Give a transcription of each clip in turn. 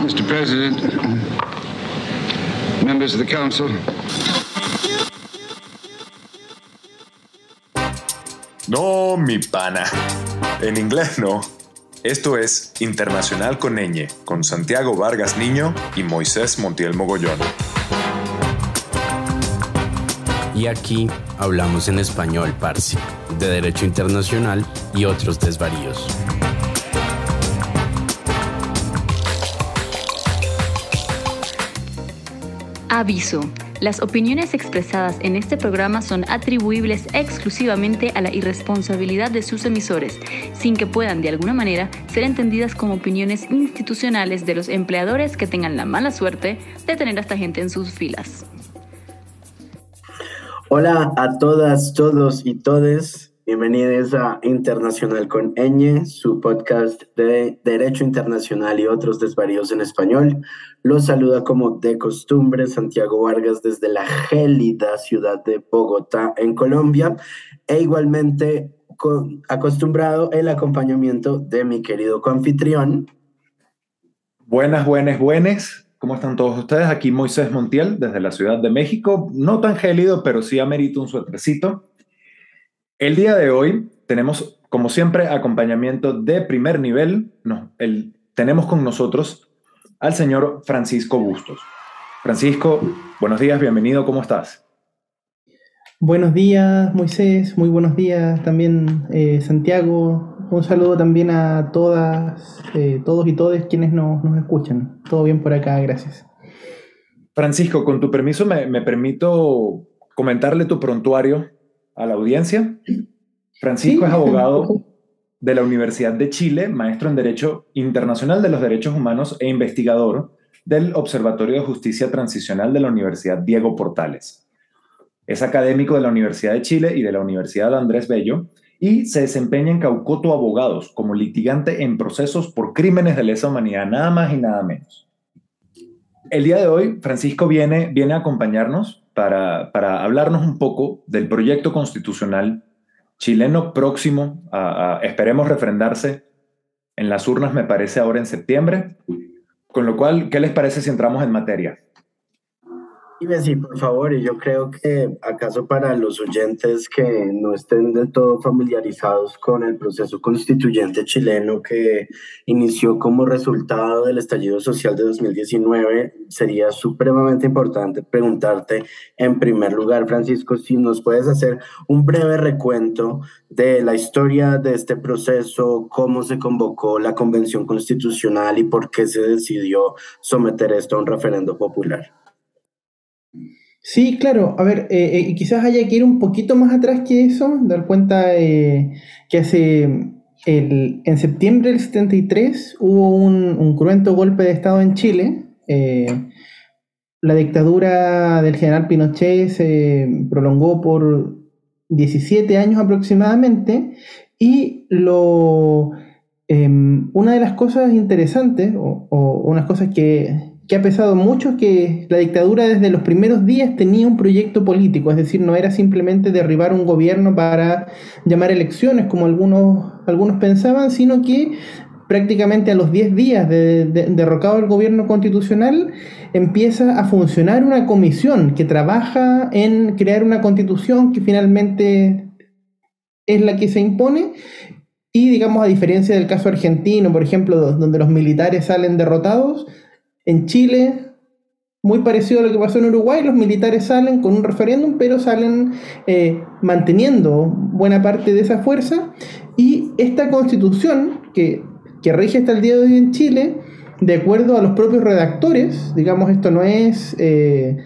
Mr. President, members of the council. No, mi pana. En inglés no. Esto es Internacional con Ñ, con Santiago Vargas Niño y Moisés Montiel Mogollón. Y aquí hablamos en español, Parsi, de Derecho Internacional y otros desvaríos. Aviso. Las opiniones expresadas en este programa son atribuibles exclusivamente a la irresponsabilidad de sus emisores, sin que puedan de alguna manera ser entendidas como opiniones institucionales de los empleadores que tengan la mala suerte de tener a esta gente en sus filas. Hola a todas, todos y todes. Bienvenidos a Internacional con Ñ, su podcast de Derecho Internacional y otros desvaríos en español. Los saluda como de costumbre Santiago Vargas desde la gélida ciudad de Bogotá, en Colombia, e igualmente acostumbrado el acompañamiento de mi querido confitrión. Buenas, buenas, buenas. ¿Cómo están todos ustedes? Aquí Moisés Montiel desde la Ciudad de México. No tan gélido, pero sí amerito un suétercito. El día de hoy tenemos, como siempre, acompañamiento de primer nivel. No, el, tenemos con nosotros al señor Francisco Bustos. Francisco, buenos días, bienvenido, ¿cómo estás? Buenos días, Moisés, muy buenos días también, eh, Santiago. Un saludo también a todas, eh, todos y todas quienes nos, escuchan. Todo bien por acá, gracias. Francisco, con tu permiso me, me permito comentarle tu prontuario a la audiencia. Francisco es abogado de la Universidad de Chile, maestro en Derecho Internacional de los Derechos Humanos e investigador del Observatorio de Justicia Transicional de la Universidad Diego Portales. Es académico de la Universidad de Chile y de la Universidad Andrés Bello y se desempeña en Caucoto Abogados como litigante en procesos por crímenes de lesa humanidad, nada más y nada menos. El día de hoy, Francisco viene, viene a acompañarnos para, hablarnos un poco del proyecto constitucional chileno próximo a, esperemos, refrendarse en las urnas, me parece, ahora en septiembre. Con lo cual, ¿qué les parece si entramos en materia? Dime sí, por favor, y yo creo que acaso para los oyentes que no estén del todo familiarizados con el proceso constituyente chileno que inició como resultado del estallido social de 2019, sería supremamente importante preguntarte en primer lugar, Francisco, si nos puedes hacer un breve recuento de la historia de este proceso, cómo se convocó la convención constitucional y por qué se decidió someter esto a un referendo popular. Sí, claro. A ver, eh, eh, quizás haya que ir un poquito más atrás que eso, dar cuenta eh, que hace el, en septiembre del 73 hubo un, cruento golpe de Estado en Chile. la dictadura del general Pinochet se prolongó por 17 años aproximadamente y lo, em, una de las cosas interesantes o, o unas cosas que que ha pesado mucho que la dictadura desde los primeros días tenía un proyecto político, es decir, no era simplemente derribar un gobierno para llamar elecciones como algunos, algunos pensaban, sino que prácticamente a los 10 días de, derrocado el gobierno constitucional empieza a funcionar una comisión que trabaja en crear una constitución que finalmente es la que se impone. Y digamos a diferencia del caso argentino, por ejemplo, donde los militares salen derrotados, en Chile, muy parecido a lo que pasó en Uruguay, los militares salen con un referéndum, pero salen eh, manteniendo buena parte de esa fuerza. Y esta constitución que, que rige hasta el día de hoy en Chile, de acuerdo a los propios redactores, digamos, esto no es eh,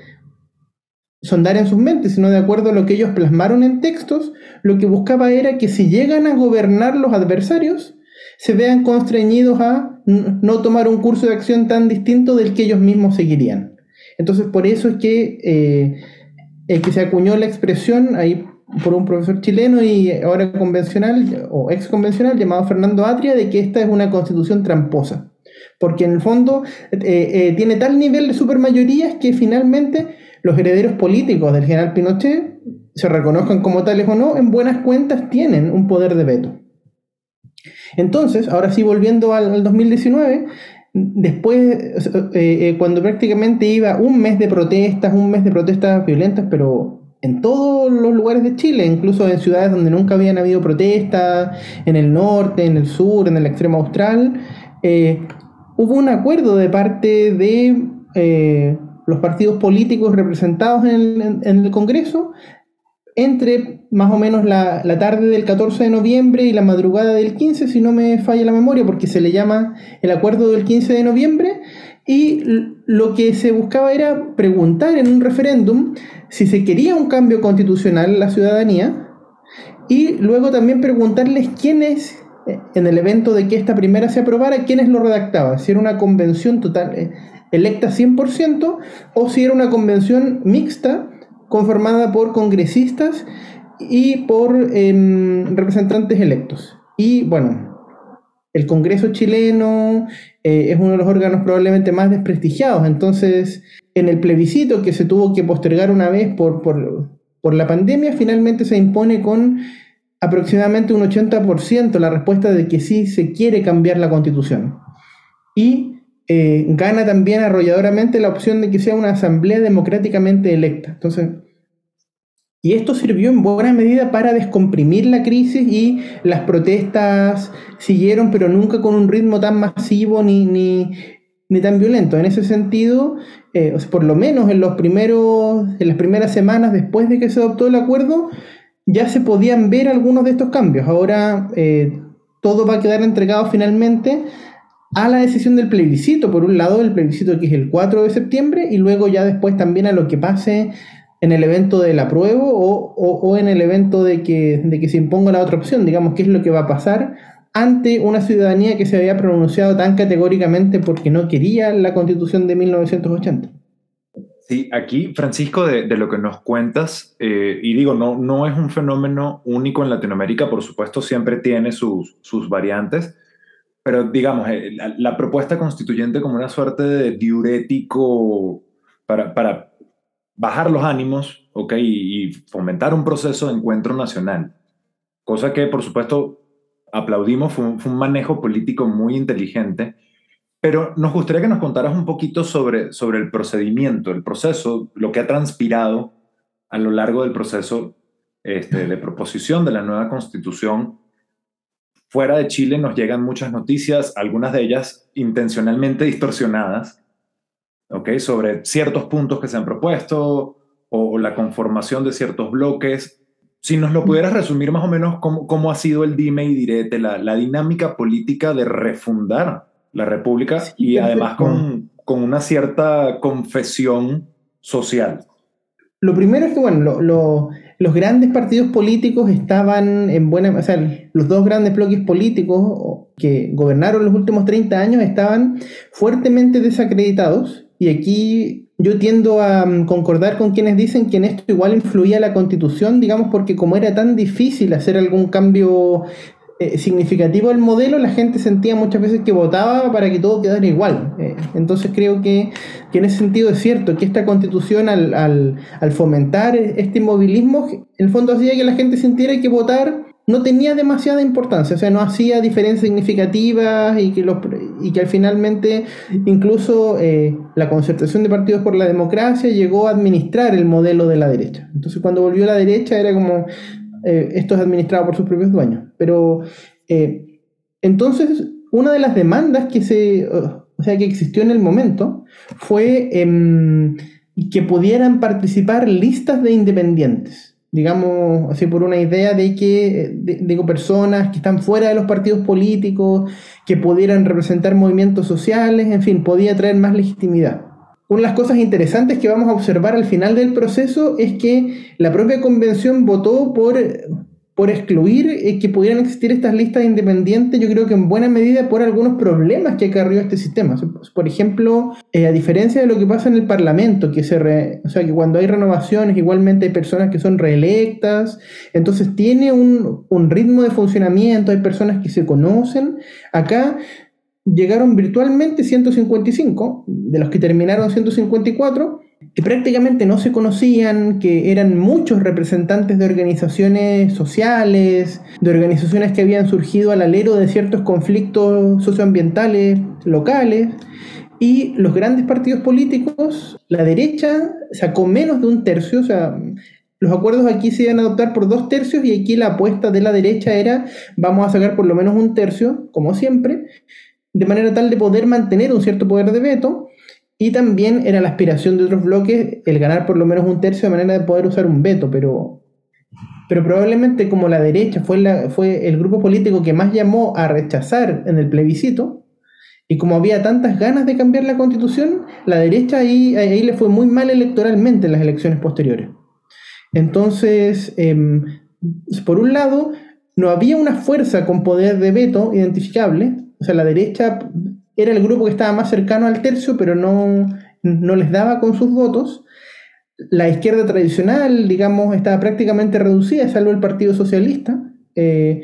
sondar en sus mentes, sino de acuerdo a lo que ellos plasmaron en textos, lo que buscaba era que si llegan a gobernar los adversarios, se vean constreñidos a no tomar un curso de acción tan distinto del que ellos mismos seguirían. Entonces, por eso es que, eh, el que se acuñó la expresión ahí por un profesor chileno y ahora convencional o ex convencional llamado Fernando Atria de que esta es una constitución tramposa. Porque en el fondo eh, eh, tiene tal nivel de supermayorías que finalmente los herederos políticos del general Pinochet, se reconozcan como tales o no, en buenas cuentas tienen un poder de veto. Entonces, ahora sí, volviendo al, 2019, después, cuando prácticamente iba un mes de protestas, un mes de protestas violentas, pero en todos los lugares de Chile, incluso en ciudades donde nunca habían habido protestas, en el norte, en el sur, en el extremo austral, eh, hubo un acuerdo de parte de eh, los partidos políticos representados en el, Congreso entre más o menos la, la, tarde del 14 de noviembre y la madrugada del 15, si no me falla la memoria, porque se le llama el acuerdo del 15 de noviembre, y lo que se buscaba era preguntar en un referéndum si se quería un cambio constitucional en la ciudadanía y luego también preguntarles quiénes, eh, en el evento de que esta primera se aprobara, quiénes lo redactaban, si era una convención total eh, electa 100% o si era una convención mixta conformada por congresistas y por em, representantes electos. Y bueno, el Congreso chileno eh, es uno de los órganos probablemente más desprestigiados. Entonces, en el plebiscito que se tuvo que postergar una vez por, por, la pandemia, finalmente se impone con aproximadamente un 80% la respuesta de que sí se quiere cambiar la constitución. Y eh, gana también arrolladoramente la opción de que sea una asamblea democráticamente electa. Entonces, y esto sirvió en buena medida para descomprimir la crisis y las protestas siguieron, pero nunca con un ritmo tan masivo ni, ni, tan violento. En ese sentido, eh, por lo menos en, los primeros, en las primeras semanas después de que se adoptó el acuerdo, ya se podían ver algunos de estos cambios. Ahora eh, todo va a quedar entregado finalmente a la decisión del plebiscito, por un lado el plebiscito que es el 4 de septiembre y luego ya después también a lo que pase en el evento del apruebo o, o, en el evento de que, de que se imponga la otra opción, digamos, qué es lo que va a pasar ante una ciudadanía que se había pronunciado tan categóricamente porque no quería la constitución de 1980. Sí, aquí, Francisco, de, de lo que nos cuentas, eh, y digo, no, no es un fenómeno único en Latinoamérica, por supuesto, siempre tiene sus, sus variantes, pero digamos, eh, la, la, propuesta constituyente como una suerte de diurético para, para bajar los ánimos, ¿ok? Y, fomentar un proceso de encuentro nacional. Cosa que, por supuesto, aplaudimos, fue un, manejo político muy inteligente. Pero nos gustaría que nos contaras un poquito sobre, sobre el procedimiento, el proceso, lo que ha transpirado a lo largo del proceso este, de proposición de la nueva constitución. Fuera de Chile nos llegan muchas noticias, algunas de ellas intencionalmente distorsionadas, ¿okay? sobre ciertos puntos que se han propuesto o, la conformación de ciertos bloques. Si nos lo pudieras resumir más o menos cómo, cómo ha sido el dime y direte, la, la dinámica política de refundar la República y además con, con, una cierta confesión social. Lo primero es que, bueno, lo, los grandes partidos políticos estaban en buena... O sea, los dos grandes bloques políticos que gobernaron los últimos 30 años estaban fuertemente desacreditados y aquí yo tiendo a mm, concordar con quienes dicen que en esto igual influía la constitución, digamos, porque como era tan difícil hacer algún cambio eh, significativo al modelo, la gente sentía muchas veces que votaba para que todo quedara igual. Eh, entonces creo que, que, en ese sentido es cierto que esta constitución al, al, al fomentar este inmovilismo, en el fondo hacía que la gente sintiera que votar no tenía demasiada importancia, o sea, no hacía diferencias significativas y que, los, y que finalmente incluso eh, la concertación de partidos por la democracia llegó a administrar el modelo de la derecha. Entonces cuando volvió a la derecha era como, eh, esto es administrado por sus propios dueños. Pero eh, entonces una de las demandas que, se, o sea, que existió en el momento fue em, que pudieran participar listas de independientes digamos, así por una idea de que, digo, personas que están fuera de los partidos políticos, que pudieran representar movimientos sociales, en fin, podía traer más legitimidad. Una de las cosas interesantes que vamos a observar al final del proceso es que la propia convención votó por por excluir eh, que pudieran existir estas listas independientes, yo creo que en buena medida por algunos problemas que acarrió este sistema. Por ejemplo, eh, a diferencia de lo que pasa en el Parlamento, que, se o sea, que cuando hay renovaciones igualmente hay personas que son reelectas, entonces tiene un, un ritmo de funcionamiento, hay personas que se conocen. Acá llegaron virtualmente 155, de los que terminaron 154, que prácticamente no se conocían, que eran muchos representantes de organizaciones sociales, de organizaciones que habían surgido al alero de ciertos conflictos socioambientales locales, y los grandes partidos políticos, la derecha sacó menos de un tercio, o sea, los acuerdos aquí se iban a adoptar por dos tercios y aquí la apuesta de la derecha era vamos a sacar por lo menos un tercio, como siempre, de manera tal de poder mantener un cierto poder de veto y también era la aspiración de otros bloques el ganar por lo menos un tercio de manera de poder usar un veto, pero, pero probablemente como la derecha fue, fue el grupo político que más llamó a rechazar en el plebiscito, y como había tantas ganas de cambiar la constitución, la derecha ahí, ahí le fue muy mal electoralmente en las elecciones posteriores. Entonces, em, por un lado, no había una fuerza con poder de veto identificable, o sea, la derecha era el grupo que estaba más cercano al tercio, pero no, no les daba con sus votos. La izquierda tradicional, digamos, estaba prácticamente reducida, salvo el Partido Socialista. Eh,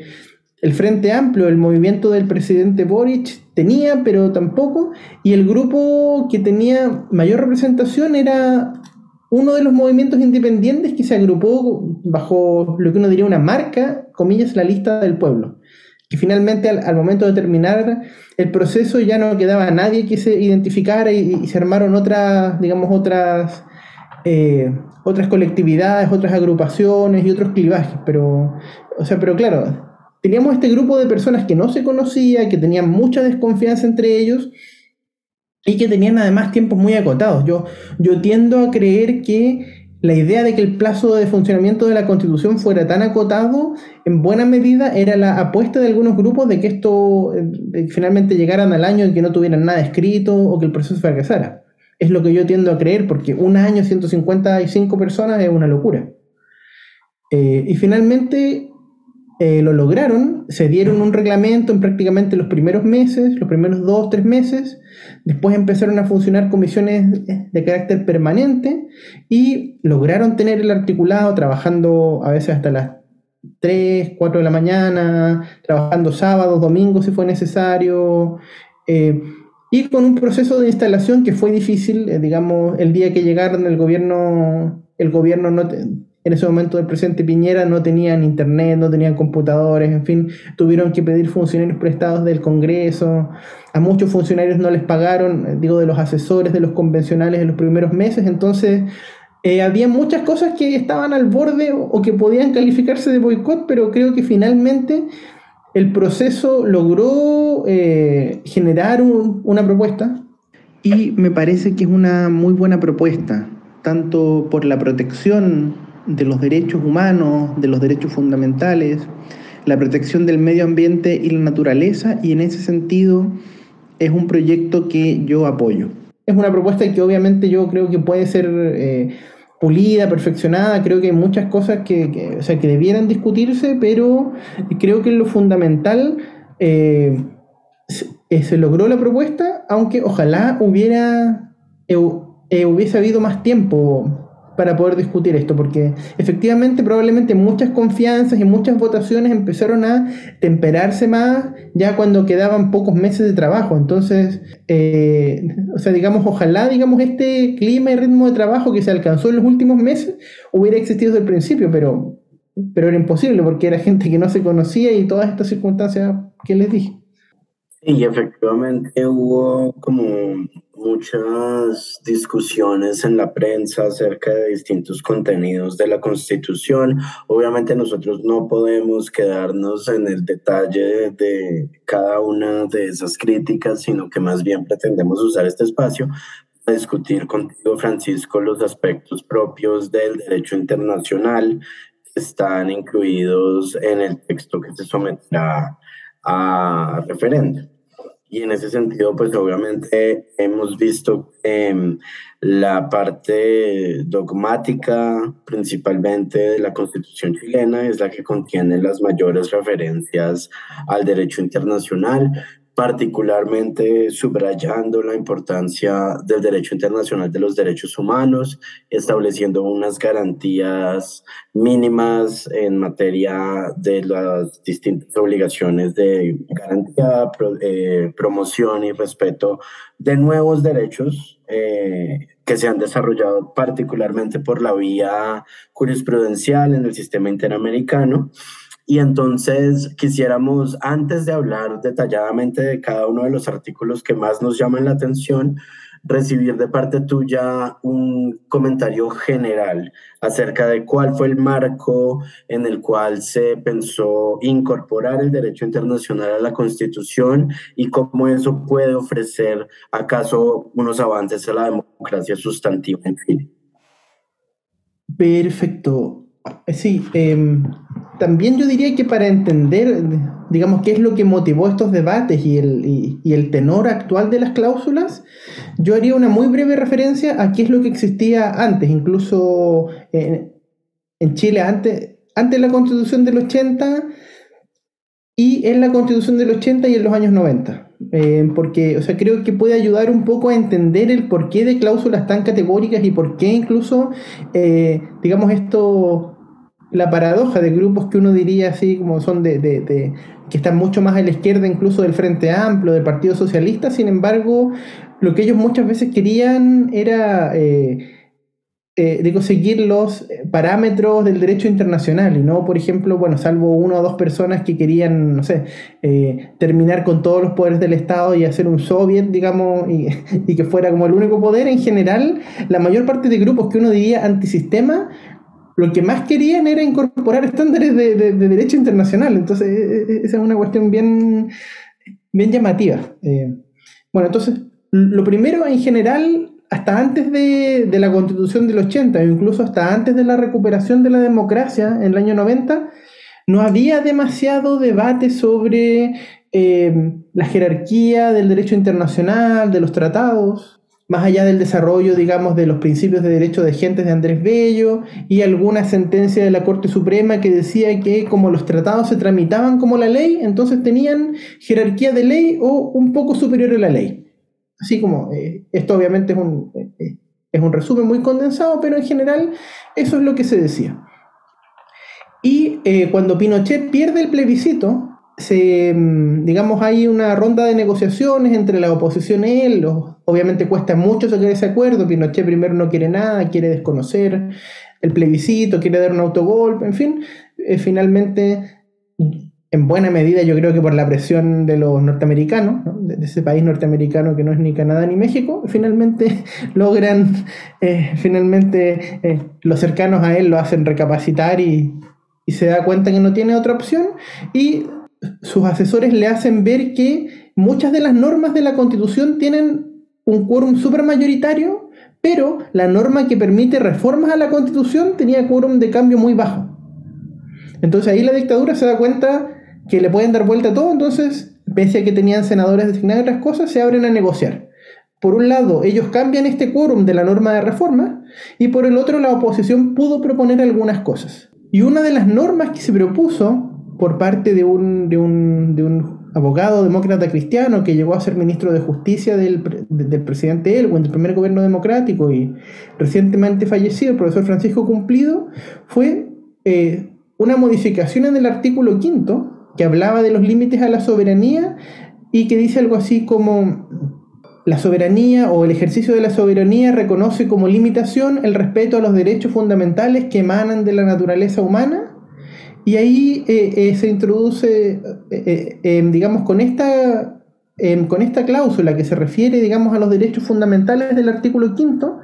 el Frente Amplio, el movimiento del presidente Boric tenía, pero tampoco. Y el grupo que tenía mayor representación era uno de los movimientos independientes que se agrupó bajo lo que uno diría una marca, comillas, la lista del pueblo. Que finalmente al, momento de terminar el proceso ya no quedaba nadie que se identificara y, se armaron otras, digamos, otras, eh, otras colectividades, otras agrupaciones y otros clivajes. Pero, o sea, pero claro, teníamos este grupo de personas que no se conocía, que tenían mucha desconfianza entre ellos y que tenían además tiempos muy acotados. Yo, yo tiendo a creer que la idea de que el plazo de funcionamiento de la Constitución fuera tan acotado, en buena medida era la apuesta de algunos grupos de que esto finalmente llegaran al año en que no tuvieran nada escrito o que el proceso fracasara. Es lo que yo tiendo a creer, porque un año, 155 personas es una locura. Eh, y finalmente eh, lo lograron, se dieron un reglamento en prácticamente los primeros meses, los primeros dos, tres meses, después empezaron a funcionar comisiones de carácter permanente y lograron tener el articulado trabajando a veces hasta las 3, 4 de la mañana, trabajando sábados, domingos si fue necesario, eh, y con un proceso de instalación que fue difícil, eh, digamos, el día que llegaron el gobierno, el gobierno no en ese momento del presidente Piñera no tenían internet, no tenían computadores, en fin, tuvieron que pedir funcionarios prestados del Congreso, a muchos funcionarios no les pagaron, eh, digo, de los asesores, de los convencionales en los primeros meses, entonces eh, había muchas cosas que estaban al borde o, que podían calificarse de boicot, pero creo que finalmente el proceso logró eh, generar una propuesta. Y me parece que es una muy buena propuesta, tanto por la protección de los derechos humanos, de los derechos fundamentales, la protección del medio ambiente y la naturaleza, y en ese sentido es un proyecto que yo apoyo. Es una propuesta que obviamente yo creo que puede ser eh, pulida, perfeccionada, creo que hay muchas cosas que, o sea, que debieran discutirse, pero creo que lo fundamental eh, se, se, logró la propuesta, aunque ojalá hubiera, eh, hubiese habido más tiempo para poder discutir esto, porque efectivamente probablemente muchas confianzas y muchas votaciones empezaron a temperarse más ya cuando quedaban pocos meses de trabajo. Entonces, eh, o sea, digamos, ojalá, digamos, este clima y ritmo de trabajo que se alcanzó en los últimos meses hubiera existido desde el principio, pero, pero era imposible porque era gente que no se conocía y todas estas circunstancias que les dije. Y efectivamente hubo como muchas discusiones en la prensa acerca de distintos contenidos de la Constitución. Obviamente nosotros no podemos quedarnos en el detalle de cada una de esas críticas, sino que más bien pretendemos usar este espacio para discutir contigo, Francisco, los aspectos propios del derecho internacional que están incluidos en el texto que se someterá a referéndum. Y en ese sentido, pues obviamente hemos visto eh, la parte dogmática, principalmente de la constitución chilena, es la que contiene las mayores referencias al derecho internacional, particularmente subrayando la importancia del derecho internacional de los derechos humanos, estableciendo unas garantías mínimas en materia de las distintas obligaciones de garantía, eh, promoción y respeto de nuevos derechos eh, que se han desarrollado particularmente por la vía jurisprudencial en el sistema interamericano y entonces quisiéramos, antes de hablar detalladamente de cada uno de los artículos que más nos llaman la atención, recibir de parte tuya un comentario general acerca de cuál fue el marco en el cual se pensó incorporar el derecho internacional a la Constitución y cómo eso puede ofrecer acaso unos avances a la democracia sustantiva en fin. Perfecto. Sí, eh, también yo diría que para entender, digamos, qué es lo que motivó estos debates y el, el tenor actual de las cláusulas, yo haría una muy breve referencia a qué es lo que existía antes, incluso en, Chile, antes, antes de la constitución del 80 y en la constitución del 80 y en los años 90. Eh, porque, o sea, creo que puede ayudar un poco a entender el porqué de cláusulas tan categóricas y por qué incluso, eh, digamos, esto la paradoja de grupos que uno diría así como son de, que están mucho más a la izquierda incluso del Frente Amplio, del Partido Socialista, sin embargo, lo que ellos muchas veces querían era eh, eh seguir los parámetros del derecho internacional y no, por ejemplo, bueno, salvo una o dos personas que querían, no sé, eh, terminar con todos los poderes del Estado y hacer un soviet, digamos, y, y que fuera como el único poder, en general, la mayor parte de grupos que uno diría antisistema lo que más querían era incorporar estándares de, derecho internacional. Entonces, e, e, esa es una cuestión bien, bien llamativa. Eh, bueno, entonces, lo primero en general, hasta antes de, la constitución del 80, o incluso hasta antes de la recuperación de la democracia en el año 90, no había demasiado debate sobre eh, la jerarquía del derecho internacional, de los tratados más allá del desarrollo, digamos, de los principios de derecho de gentes de Andrés Bello y alguna sentencia de la Corte Suprema que decía que como los tratados se tramitaban como la ley, entonces tenían jerarquía de ley o un poco superior a la ley. Así como, eh, esto obviamente es un, eh, es un resumen muy condensado, pero en general eso es lo que se decía. Y eh, cuando Pinochet pierde el plebiscito, se, mm, digamos, hay una ronda de negociaciones entre la oposición y él. obviamente cuesta mucho sacar ese acuerdo. Pinochet primero no quiere nada, quiere desconocer el plebiscito, quiere dar un autogolpe, en fin. Eh, finalmente, en buena medida, yo creo que por la presión de los norteamericanos, de, ese país norteamericano que no es ni Canadá ni México, finalmente logran, eh, finalmente eh, los cercanos a él lo hacen recapacitar y, y se da cuenta que no tiene otra opción. Y sus asesores le hacen ver que muchas de las normas de la Constitución tienen un quórum supermayoritario, pero la norma que permite reformas a la Constitución tenía quórum de cambio muy bajo. Entonces ahí la dictadura se da cuenta que le pueden dar vuelta a todo, entonces, pese a que tenían senadores designados otras cosas, se abren a negociar. Por un lado, ellos cambian este quórum de la norma de reforma y por el otro, la oposición pudo proponer algunas cosas. Y una de las normas que se propuso por parte de un, de un, de un abogado demócrata cristiano que llegó a ser ministro de Justicia del, del presidente Elwin, del primer gobierno democrático y recientemente fallecido, el profesor Francisco Cumplido, fue eh, una modificación en el artículo quinto que hablaba de los límites a la soberanía y que dice algo así como la soberanía o el ejercicio de la soberanía reconoce como limitación el respeto a los derechos fundamentales que emanan de la naturaleza humana y ahí eh, eh, se introduce, eh, em, digamos, con esta, em, con esta cláusula que se refiere, digamos, a los derechos fundamentales del artículo quinto,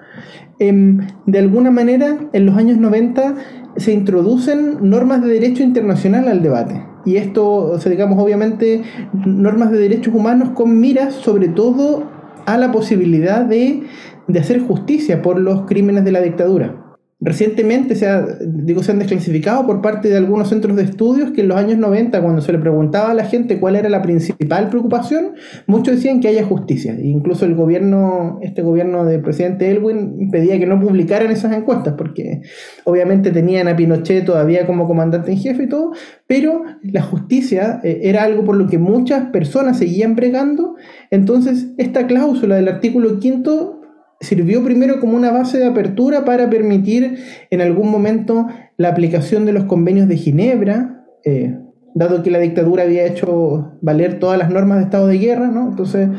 em, de alguna manera, en los años 90 se introducen normas de derecho internacional al debate. Y esto, digamos, obviamente, normas de derechos humanos con miras sobre todo a la posibilidad de, de hacer justicia por los crímenes de la dictadura. Recientemente se, digo, se han desclasificado por parte de algunos centros de estudios que en los años 90, cuando se le preguntaba a la gente cuál era la principal preocupación, muchos decían que haya justicia. E incluso el gobierno, este gobierno del presidente Elwin pedía que no publicaran esas encuestas, porque obviamente tenían a Pinochet todavía como comandante en jefe y todo, pero la justicia eh, era algo por lo que muchas personas seguían bregando. Entonces, esta cláusula del artículo quinto sirvió primero como una base de apertura para permitir en algún momento la aplicación de los convenios de Ginebra, eh, dado que la dictadura había hecho valer todas las normas de estado de guerra, ¿no? Entonces,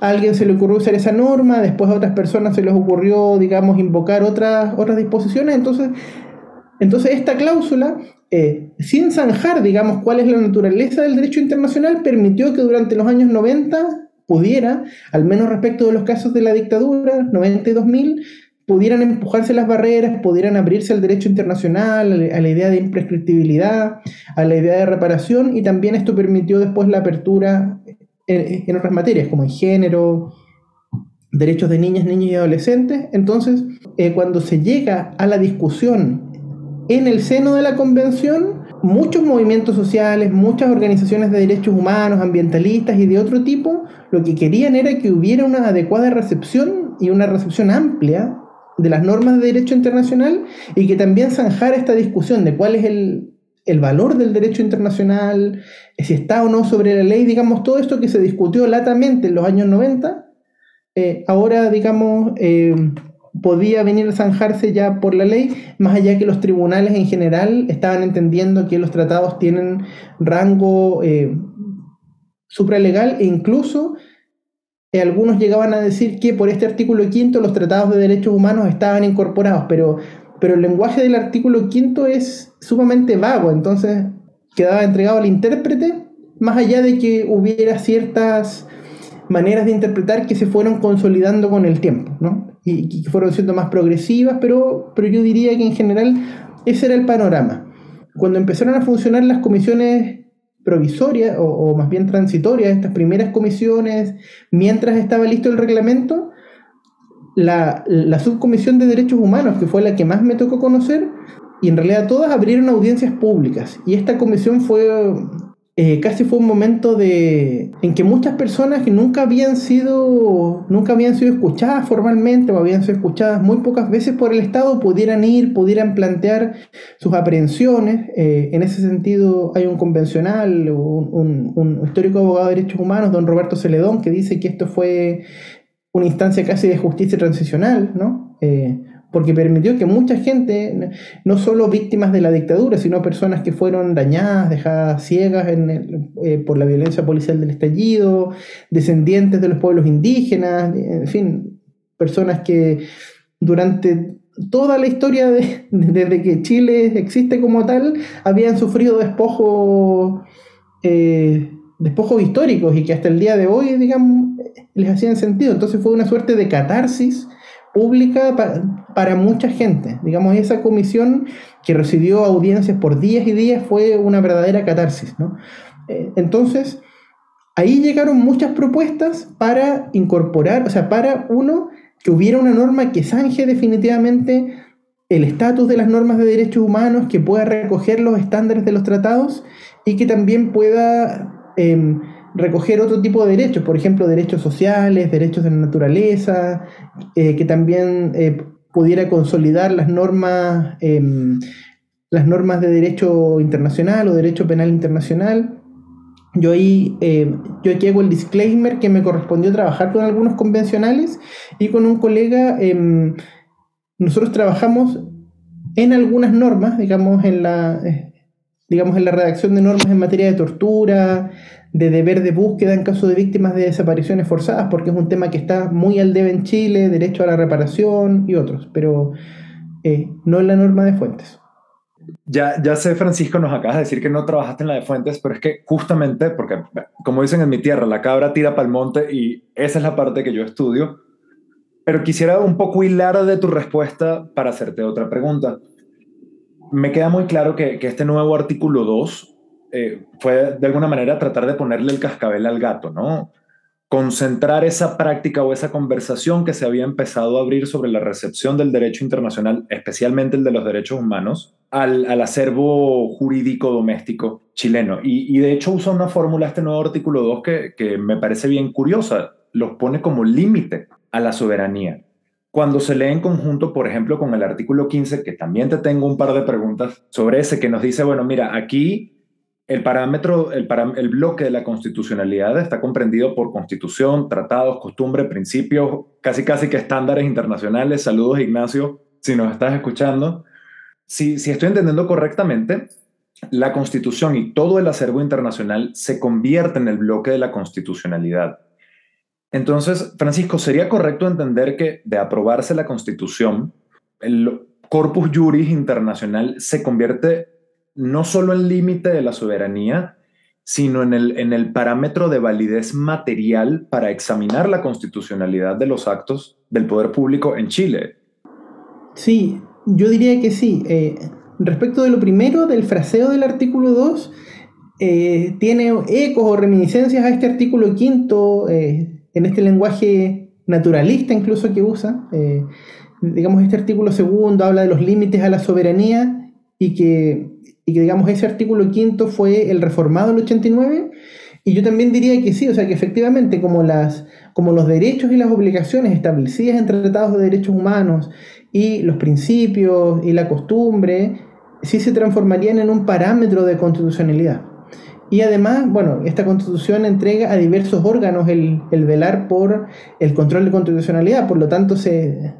a alguien se le ocurrió usar esa norma, después a otras personas se les ocurrió, digamos, invocar otras, otras disposiciones, entonces, entonces esta cláusula, eh, sin zanjar, digamos, cuál es la naturaleza del derecho internacional, permitió que durante los años 90 pudiera, al menos respecto de los casos de la dictadura, 92.000, pudieran empujarse las barreras, pudieran abrirse al derecho internacional, a la idea de imprescriptibilidad, a la idea de reparación, y también esto permitió después la apertura en, otras materias, como en género, derechos de niñas, niños y adolescentes. Entonces, eh, cuando se llega a la discusión en el seno de la convención, muchos movimientos sociales, muchas organizaciones de derechos humanos, ambientalistas y de otro tipo, lo que querían era que hubiera una adecuada recepción y una recepción amplia de las normas de derecho internacional y que también zanjara esta discusión de cuál es el, valor del derecho internacional, si está o no sobre la ley, digamos, todo esto que se discutió latamente en los años 90, eh, ahora, digamos, eh, podía venir a zanjarse ya por la ley, más allá que los tribunales en general estaban entendiendo que los tratados tienen rango eh, supralegal e incluso eh, algunos llegaban a decir que por este artículo quinto los tratados de derechos humanos estaban incorporados, pero, pero el lenguaje del artículo quinto es sumamente vago, entonces quedaba entregado al intérprete, más allá de que hubiera ciertas maneras de interpretar que se fueron consolidando con el tiempo, ¿no? Y, que fueron siendo más progresivas, pero, pero yo diría que en general ese era el panorama. Cuando empezaron a funcionar las comisiones provisorias o, más bien transitorias, estas primeras comisiones, mientras estaba listo el reglamento, la, la, subcomisión de derechos humanos, que fue la que más me tocó conocer, y en realidad todas abrieron audiencias públicas. Y esta comisión fue eh, casi fue un momento de, en que muchas personas que nunca habían sido nunca habían sido escuchadas formalmente o habían sido escuchadas muy pocas veces por el Estado pudieran ir, pudieran plantear sus aprehensiones. Eh, en ese sentido hay un convencional, un, un, histórico abogado de derechos humanos, don Roberto Celedón, que dice que esto fue una instancia casi de justicia transicional, ¿no? Eh, porque permitió que mucha gente, no solo víctimas de la dictadura, sino personas que fueron dañadas, dejadas ciegas eh, por la violencia policial del estallido, descendientes de los pueblos indígenas, en fin, personas que durante toda la historia desde que Chile existe como tal, habían sufrido despojos, eh, despojos históricos y que hasta el día de hoy, digamos, les hacían sentido. Entonces fue una suerte de catarsis pública para, mucha gente. Digamos, esa comisión que recibió audiencias por días y días fue una verdadera catarsis. Eh, entonces, ahí llegaron muchas propuestas para incorporar, o sea, para uno, que hubiera una norma que zanje definitivamente el estatus de las normas de derechos humanos, que pueda recoger los estándares de los tratados y que también pueda em, recoger otro tipo de derechos, por ejemplo, derechos sociales, derechos de la naturaleza, eh, que también eh, pudiera consolidar las normas, em, las normas de derecho internacional o derecho penal internacional. Yo ahí, em, yo aquí hago el disclaimer que me correspondió trabajar con algunos convencionales y con un colega. Em, nosotros trabajamos en algunas normas, digamos, en la, eh, digamos, en la redacción de normas en materia de tortura, de deber de búsqueda en caso de víctimas de desapariciones forzadas, porque es un tema que está muy al debe en Chile, derecho a la reparación y otros, pero eh, no en la norma de fuentes. Ya, ya sé, Francisco, nos acabas de decir que no trabajaste en la de fuentes, pero es que justamente, porque como dicen en mi tierra, la cabra tira para el monte y esa es la parte que yo estudio, pero quisiera un poco hilar de tu respuesta para hacerte otra pregunta. Me queda muy claro que, este nuevo artículo 2 eh, fue de alguna manera tratar de ponerle el cascabel al gato, ¿no? concentrar esa práctica o esa conversación que se había empezado a abrir sobre la recepción del derecho internacional, especialmente el de los derechos humanos, al, acervo jurídico doméstico chileno. Y, de hecho usa una fórmula, este nuevo artículo 2, que, que me parece bien curiosa, los pone como límite a la soberanía. Cuando se lee en conjunto, por ejemplo, con el artículo 15, que también te tengo un par de preguntas sobre ese, que nos dice, bueno, mira, aquí el parámetro, el, el, bloque de la constitucionalidad está comprendido por constitución, tratados, costumbres, principios, casi casi que estándares internacionales. Saludos, Ignacio, si nos estás escuchando. Si, si estoy entendiendo correctamente, la constitución y todo el acervo internacional se convierte en el bloque de la constitucionalidad. Entonces, Francisco, ¿sería correcto entender que de aprobarse la constitución, el corpus juris internacional se convierte no solo el límite de la soberanía, sino en el, en el parámetro de validez material para examinar la constitucionalidad de los actos del poder público en Chile. Sí, yo diría que sí. Eh, respecto de lo primero, del fraseo del artículo 2, eh, tiene ecos o reminiscencias a este artículo quinto, eh, en este lenguaje naturalista incluso que usa. digamos, este artículo segundo habla de los límites a la soberanía y que y que digamos ese artículo quinto fue el reformado en el 89, y yo también diría que sí, o sea que efectivamente como, las, como los derechos y las obligaciones establecidas en tratados de derechos humanos y los principios y la costumbre, sí se transformarían en un parámetro de constitucionalidad. Y además, bueno, esta constitución entrega a diversos órganos el, el, velar por el control de constitucionalidad, por lo tanto se,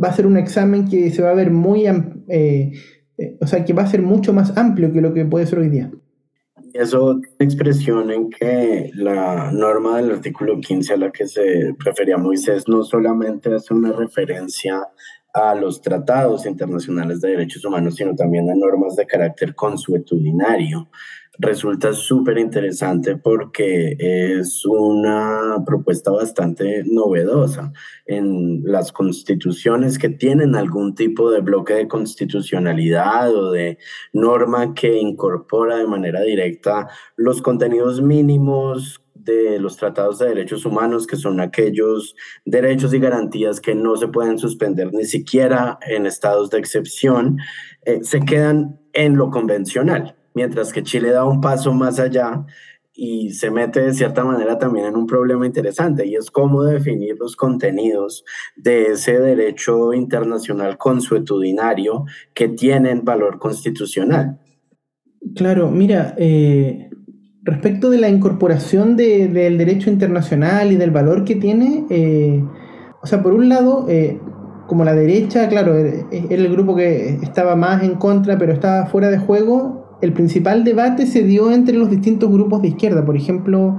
va a ser un examen que se va a ver muy eh, eh, o sea, que va a ser mucho más amplio que lo que puede ser hoy día. Eso expresión en que la norma del artículo 15 a la que se refería Moisés no solamente hace una referencia a los tratados internacionales de derechos humanos, sino también a normas de carácter consuetudinario resulta súper interesante porque es una propuesta bastante novedosa. En las constituciones que tienen algún tipo de bloque de constitucionalidad o de norma que incorpora de manera directa los contenidos mínimos de los tratados de derechos humanos, que son aquellos derechos y garantías que no se pueden suspender ni siquiera en estados de excepción, eh, se quedan en lo convencional mientras que Chile da un paso más allá y se mete de cierta manera también en un problema interesante y es cómo definir los contenidos de ese derecho internacional consuetudinario que tienen valor constitucional. Claro, mira, eh, respecto de la incorporación del derecho internacional y del valor que tiene, eh, o sea, por un lado, eh, como la derecha, claro, era el grupo que estaba más en contra, pero estaba fuera de juego, el principal debate se dio entre los distintos grupos de izquierda, por ejemplo,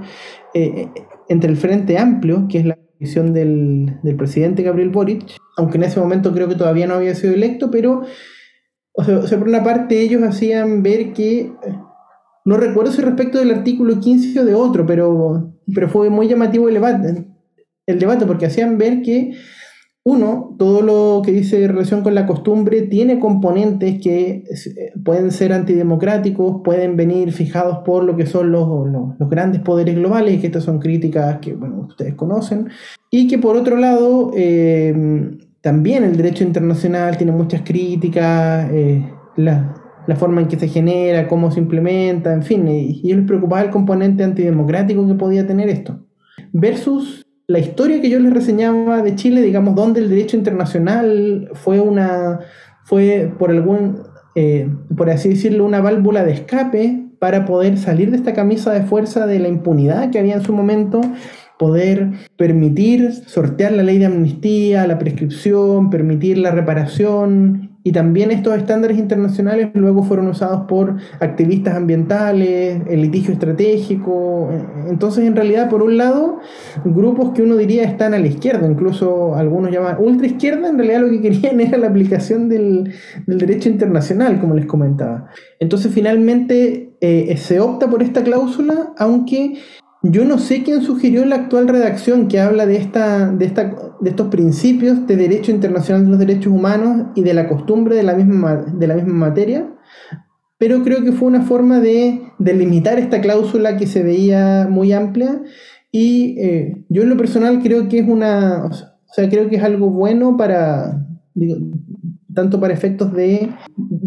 eh, entre el Frente Amplio, que es la visión del, presidente Gabriel Boric, aunque en ese momento creo que todavía no había sido electo, pero, o sea, por una parte ellos hacían ver que, no recuerdo si respecto del artículo 15 o de otro, pero, pero fue muy llamativo el debate, el debate porque hacían ver que uno, todo lo que dice relación con la costumbre tiene componentes que eh, pueden ser antidemocráticos, pueden venir fijados por lo que son los, los, grandes poderes globales, que estas son críticas que bueno, ustedes conocen, y que por otro lado eh, también el derecho internacional tiene muchas críticas, eh, la, la, forma en que se genera, cómo se implementa, en fin, y, y les preocupaba el componente antidemocrático que podía tener esto. Versus la historia que yo les reseñaba de Chile, digamos, donde el derecho internacional fue una, fue por algún, eh, por así decirlo, una válvula de escape para poder salir de esta camisa de fuerza de la impunidad que había en su momento, poder permitir sortear la ley de amnistía, la prescripción, permitir la reparación y también estos estándares internacionales luego fueron usados por activistas ambientales, el litigio estratégico. Entonces, en realidad, por un lado, grupos que uno diría están a la izquierda, incluso algunos llaman ultra izquierda, en realidad lo que querían era la aplicación del, derecho internacional, como les comentaba. Entonces, finalmente, eh, se opta por esta cláusula, aunque yo no sé quién sugirió la actual redacción que habla de, esta, de, esta, de estos principios de derecho internacional de los derechos humanos y de la costumbre de la misma, de la misma materia, pero creo que fue una forma de, delimitar esta cláusula que se veía muy amplia Y eh, yo en lo personal creo que es una, o sea, creo que es algo bueno para, tanto para efectos de,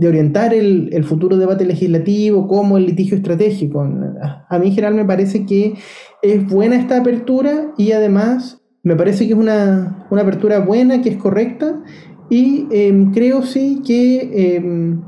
orientar el, el, futuro debate legislativo como el litigio estratégico. A mí en general me parece que es buena esta apertura y además me parece que es una, una apertura buena, que es correcta y em, creo sí que em,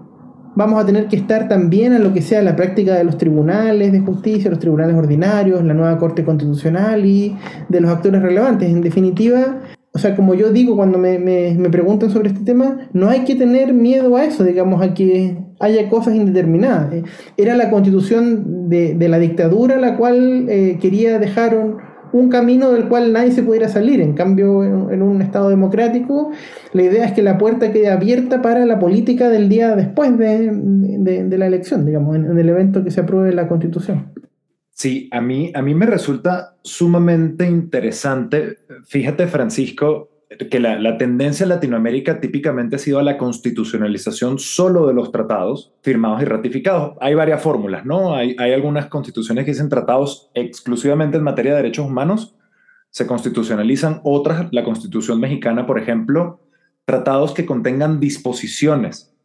vamos a tener que estar también a lo que sea la práctica de los tribunales de justicia, los tribunales ordinarios, la nueva Corte Constitucional y de los actores relevantes. En definitiva, o sea, como yo digo cuando me, me, preguntan sobre este tema, no hay que tener miedo a eso, digamos, a que haya cosas indeterminadas. Eh, era la constitución de, de la dictadura la cual eh, quería dejar un, un camino del cual nadie se pudiera salir. En cambio, en, un Estado democrático, la idea es que la puerta quede abierta para la política del día después de, la elección, digamos, en, el evento que se apruebe la Constitución. Sí, a mí, a mí me resulta sumamente interesante. Fíjate, Francisco, que la, tendencia en Latinoamérica típicamente ha sido a la constitucionalización solo de los tratados firmados y ratificados. Hay varias fórmulas, ¿no? Hay, hay algunas constituciones que dicen tratados exclusivamente en materia de derechos humanos, se constitucionalizan, otras, la constitución mexicana, por ejemplo, tratados que contengan disposiciones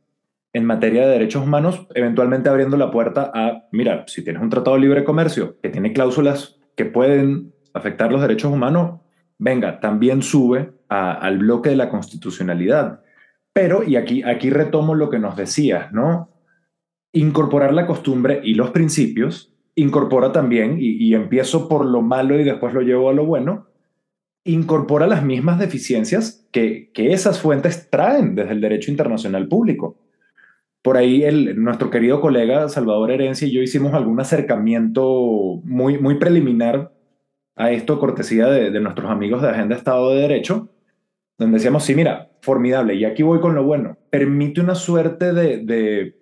en materia de derechos humanos, eventualmente abriendo la puerta a, mira, si tienes un tratado de libre comercio que tiene cláusulas que pueden afectar los derechos humanos, venga, también sube al bloque de la constitucionalidad. Pero, y aquí, aquí retomo lo que nos decías, ¿no? Incorporar la costumbre y los principios incorpora también, y, empiezo por lo malo y después lo llevo a lo bueno, incorpora las mismas deficiencias que, que esas fuentes traen desde el derecho internacional público. Por ahí nuestro querido colega Salvador Herencia y yo hicimos algún acercamiento muy, muy preliminar a esto, cortesía de, de nuestros amigos de Agenda Estado de Derecho, donde decíamos, sí, mira, formidable, y aquí voy con lo bueno, permite una suerte de,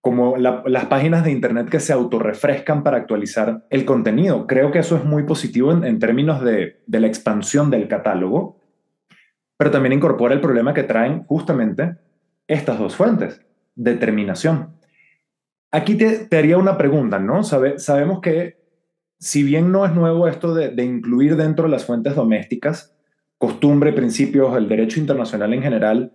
como las páginas de Internet que se autorrefrescan para actualizar el contenido. Creo que eso es muy positivo en, términos de, la expansión del catálogo, pero también incorpora el problema que traen justamente estas dos fuentes, determinación. Aquí te, haría una pregunta, ¿no? sabemos que si bien no es nuevo esto de, de incluir dentro de las fuentes domésticas, costumbre, principios, el derecho internacional en general,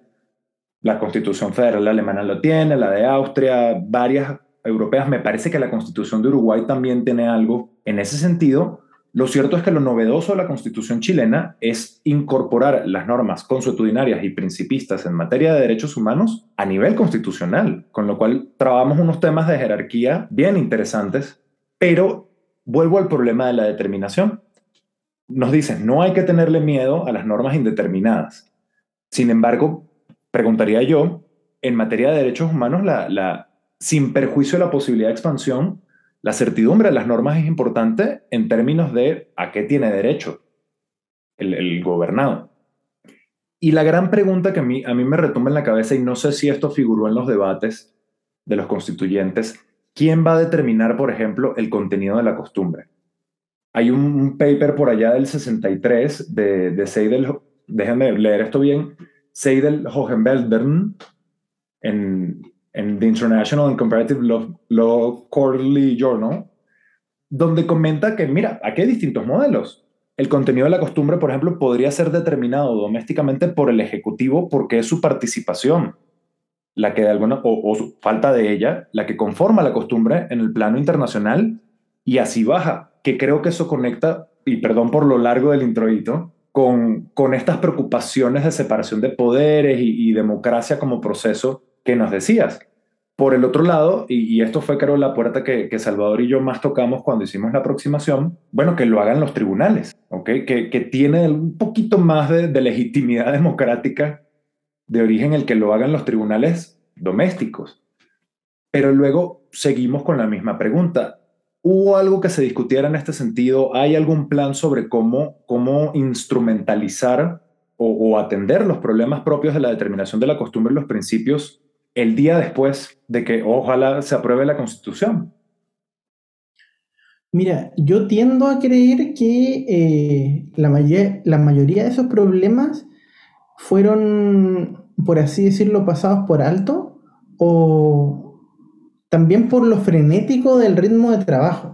la Constitución Federal alemana lo tiene, la de Austria, varias europeas, me parece que la Constitución de Uruguay también tiene algo en ese sentido. Lo cierto es que lo novedoso de la Constitución chilena es incorporar las normas consuetudinarias y principistas en materia de derechos humanos a nivel constitucional, con lo cual trabajamos unos temas de jerarquía bien interesantes, pero vuelvo al problema de la determinación nos dicen, no hay que tenerle miedo a las normas indeterminadas. Sin embargo, preguntaría yo, en materia de derechos humanos, la, sin perjuicio de la posibilidad de expansión, la certidumbre de las normas es importante en términos de a qué tiene derecho el, gobernado. Y la gran pregunta que a mí, me retumba en la cabeza, y no sé si esto figuró en los debates de los constituyentes, ¿quién va a determinar, por ejemplo, el contenido de la costumbre? Hay un, paper por allá del 63 de, de Seidel, déjenme leer esto bien, Seidel Hohenbeldern en, en The International and Comparative Law, Law Quarterly Journal, donde comenta que, mira, aquí hay distintos modelos. El contenido de la costumbre, por ejemplo, podría ser determinado domésticamente por el Ejecutivo porque es su participación la que de alguna, o, o su falta de ella, la que conforma la costumbre en el plano internacional y así baja que creo que eso conecta, y perdón por lo largo del introito, con, con estas preocupaciones de separación de poderes y, democracia como proceso que nos decías. Por el otro lado, y, esto fue creo la puerta que, que, Salvador y yo más tocamos cuando hicimos la aproximación, bueno, que lo hagan los tribunales, ¿ok? Que, que tiene un poquito más de, de legitimidad democrática de origen el que lo hagan los tribunales domésticos. Pero luego seguimos con la misma pregunta. ¿Hubo algo que se discutiera en este sentido? ¿Hay algún plan sobre cómo, cómo instrumentalizar o, atender los problemas propios de la determinación de la costumbre y los principios el día después de que ojalá se apruebe la Constitución? Mira, yo tiendo a creer que eh, la, mayoría de esos problemas fueron, por así decirlo, pasados por alto o, también por lo frenético del ritmo de trabajo.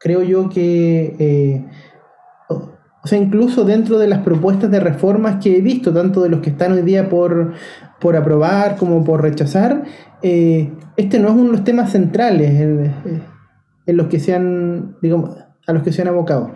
creo yo que, eh, o sea, incluso dentro de las propuestas de reformas que he visto, tanto de los que están hoy día por, por aprobar como por rechazar, eh, este no es uno de los temas centrales en, los que se han, digamos, a los que se han abocado.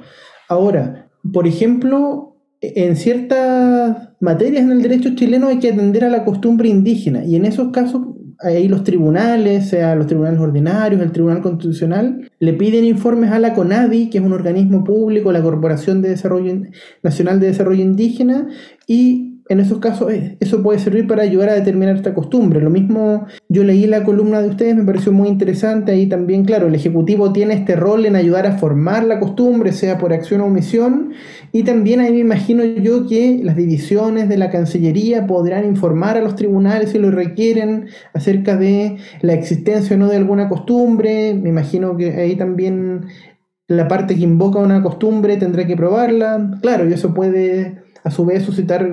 Ahora, por ejemplo, en ciertas materias en el derecho chileno hay que atender a la costumbre indígena y en esos casos ahí los tribunales, sea los tribunales ordinarios, el Tribunal Constitucional, le piden informes a la CONADI, que es un organismo público, la Corporación de Desarrollo Nacional de Desarrollo Indígena, y en esos casos eh, eso puede servir para ayudar a determinar esta costumbre. Lo mismo, yo leí la columna de ustedes, me pareció muy interesante. Ahí también, claro, el Ejecutivo tiene este rol en ayudar a formar la costumbre, sea por acción o omisión. Y también ahí me imagino yo que las divisiones de la Cancillería podrán informar a los tribunales si lo requieren acerca de la existencia o no de alguna costumbre. Me imagino que ahí también la parte que invoca una costumbre tendrá que probarla. Claro, y eso puede a su vez suscitar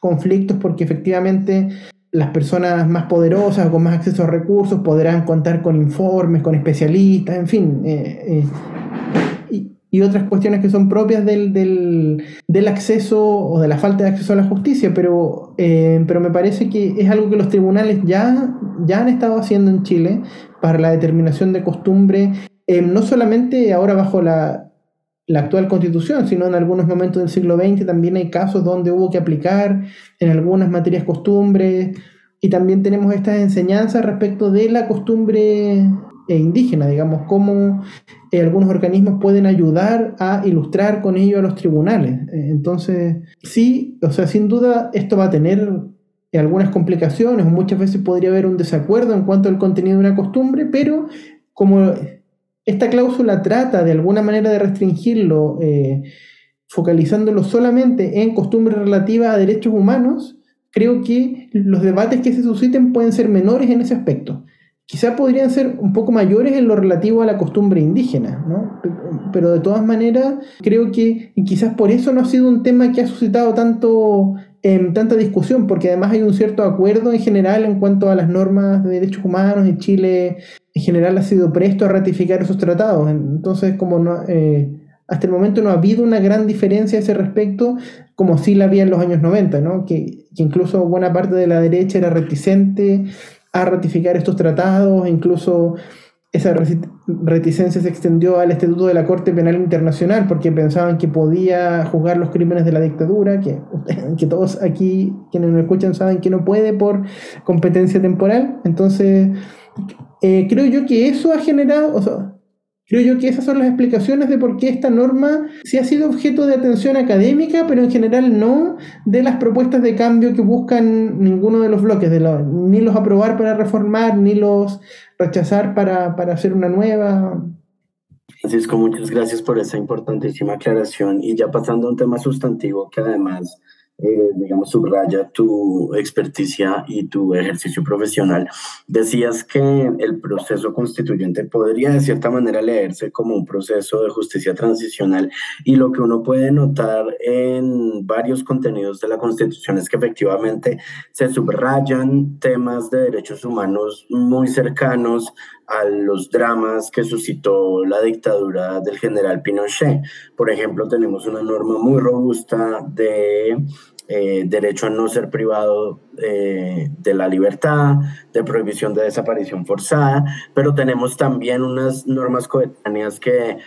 conflictos porque efectivamente las personas más poderosas o con más acceso a recursos podrán contar con informes, con especialistas, en fin, eh, eh, y, otras cuestiones que son propias del, del, acceso o de la falta de acceso a la justicia, pero, eh, pero me parece que es algo que los tribunales ya, ya han estado haciendo en Chile para la determinación de costumbre, no solamente ahora bajo la, la actual constitución, sino en algunos momentos del siglo XX también hay casos donde hubo que aplicar en algunas materias costumbres y también tenemos estas enseñanzas respecto de la costumbre eh, indígena, digamos, cómo eh, algunos organismos pueden ayudar a ilustrar con ello a los tribunales. Eh, entonces, sí, o sea, sin duda esto va a tener algunas complicaciones, muchas veces podría haber un desacuerdo en cuanto al contenido de una costumbre, pero como esta cláusula trata de alguna manera de restringirlo, eh, focalizándolo solamente en costumbres relativas a derechos humanos, creo que los debates que se susciten pueden ser menores en ese aspecto. Quizá podrían ser un poco mayores en lo relativo a la costumbre indígena, ¿no? pero de todas maneras creo que quizás por eso no ha sido un tema que ha suscitado tanto, em, tanta discusión, porque además hay un cierto acuerdo en general en cuanto a las normas de derechos humanos y Chile en general ha sido presto a ratificar esos tratados. Entonces, como no, eh, hasta el momento no ha habido una gran diferencia a ese respecto, como sí la había en los años 90, ¿no? que, que incluso buena parte de la derecha era reticente a ratificar estos tratados, incluso esa reticencia se extendió al Estatuto de la Corte Penal Internacional porque pensaban que podía juzgar los crímenes de la dictadura, que, que todos aquí quienes nos escuchan saben que no puede por competencia temporal. Entonces, eh, creo yo que eso ha generado, o sea, creo yo que esas son las explicaciones de por qué esta norma sí ha sido objeto de atención académica, pero en general no de las propuestas de cambio que buscan ninguno de los bloques, ni los aprobar para reformar, ni los rechazar para, para hacer una nueva. Francisco, muchas gracias por esa importantísima aclaración. Y ya pasando a un tema sustantivo que además eh, digamos, subraya tu experticia y tu ejercicio profesional. Decías que el proceso constituyente podría de cierta manera leerse como un proceso de justicia transicional y lo que uno puede notar en varios contenidos de la Constitución es que efectivamente se subrayan temas de derechos humanos muy cercanos a los dramas que suscitó la dictadura del general Pinochet. Por ejemplo, tenemos una norma muy robusta de eh, derecho a no ser privado eh, de la libertad, de prohibición de desaparición forzada, pero tenemos también unas normas coetáneas que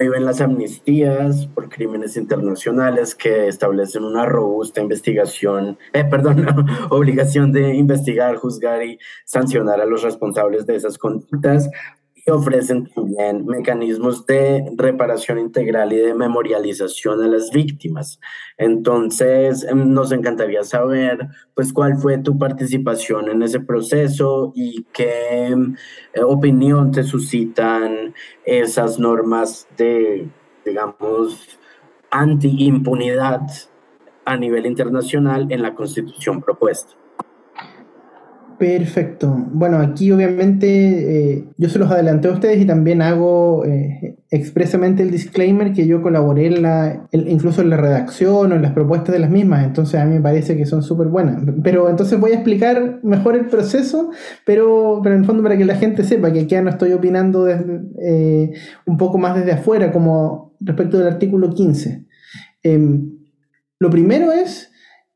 viven las amnistías por crímenes internacionales que establecen una robusta investigación, eh, perdón, obligación de investigar, juzgar y sancionar a los responsables de esas conductas ofrecen también mecanismos de reparación integral y de memorialización a las víctimas. Entonces, em, nos encantaría saber, pues, cuál fue tu participación en ese proceso y qué em, opinión te suscitan esas normas de, digamos, anti-impunidad a nivel internacional en la constitución propuesta. Perfecto. Bueno, aquí obviamente eh, yo se los adelanté a ustedes y también hago eh, expresamente el disclaimer que yo colaboré en la, incluso en la redacción o en las propuestas de las mismas, entonces a mí me parece que son súper buenas. Pero entonces voy a explicar mejor el proceso, pero, pero en el fondo para que la gente sepa que aquí no estoy opinando desde, eh, un poco más desde afuera, como respecto del artículo 15. Em, lo primero es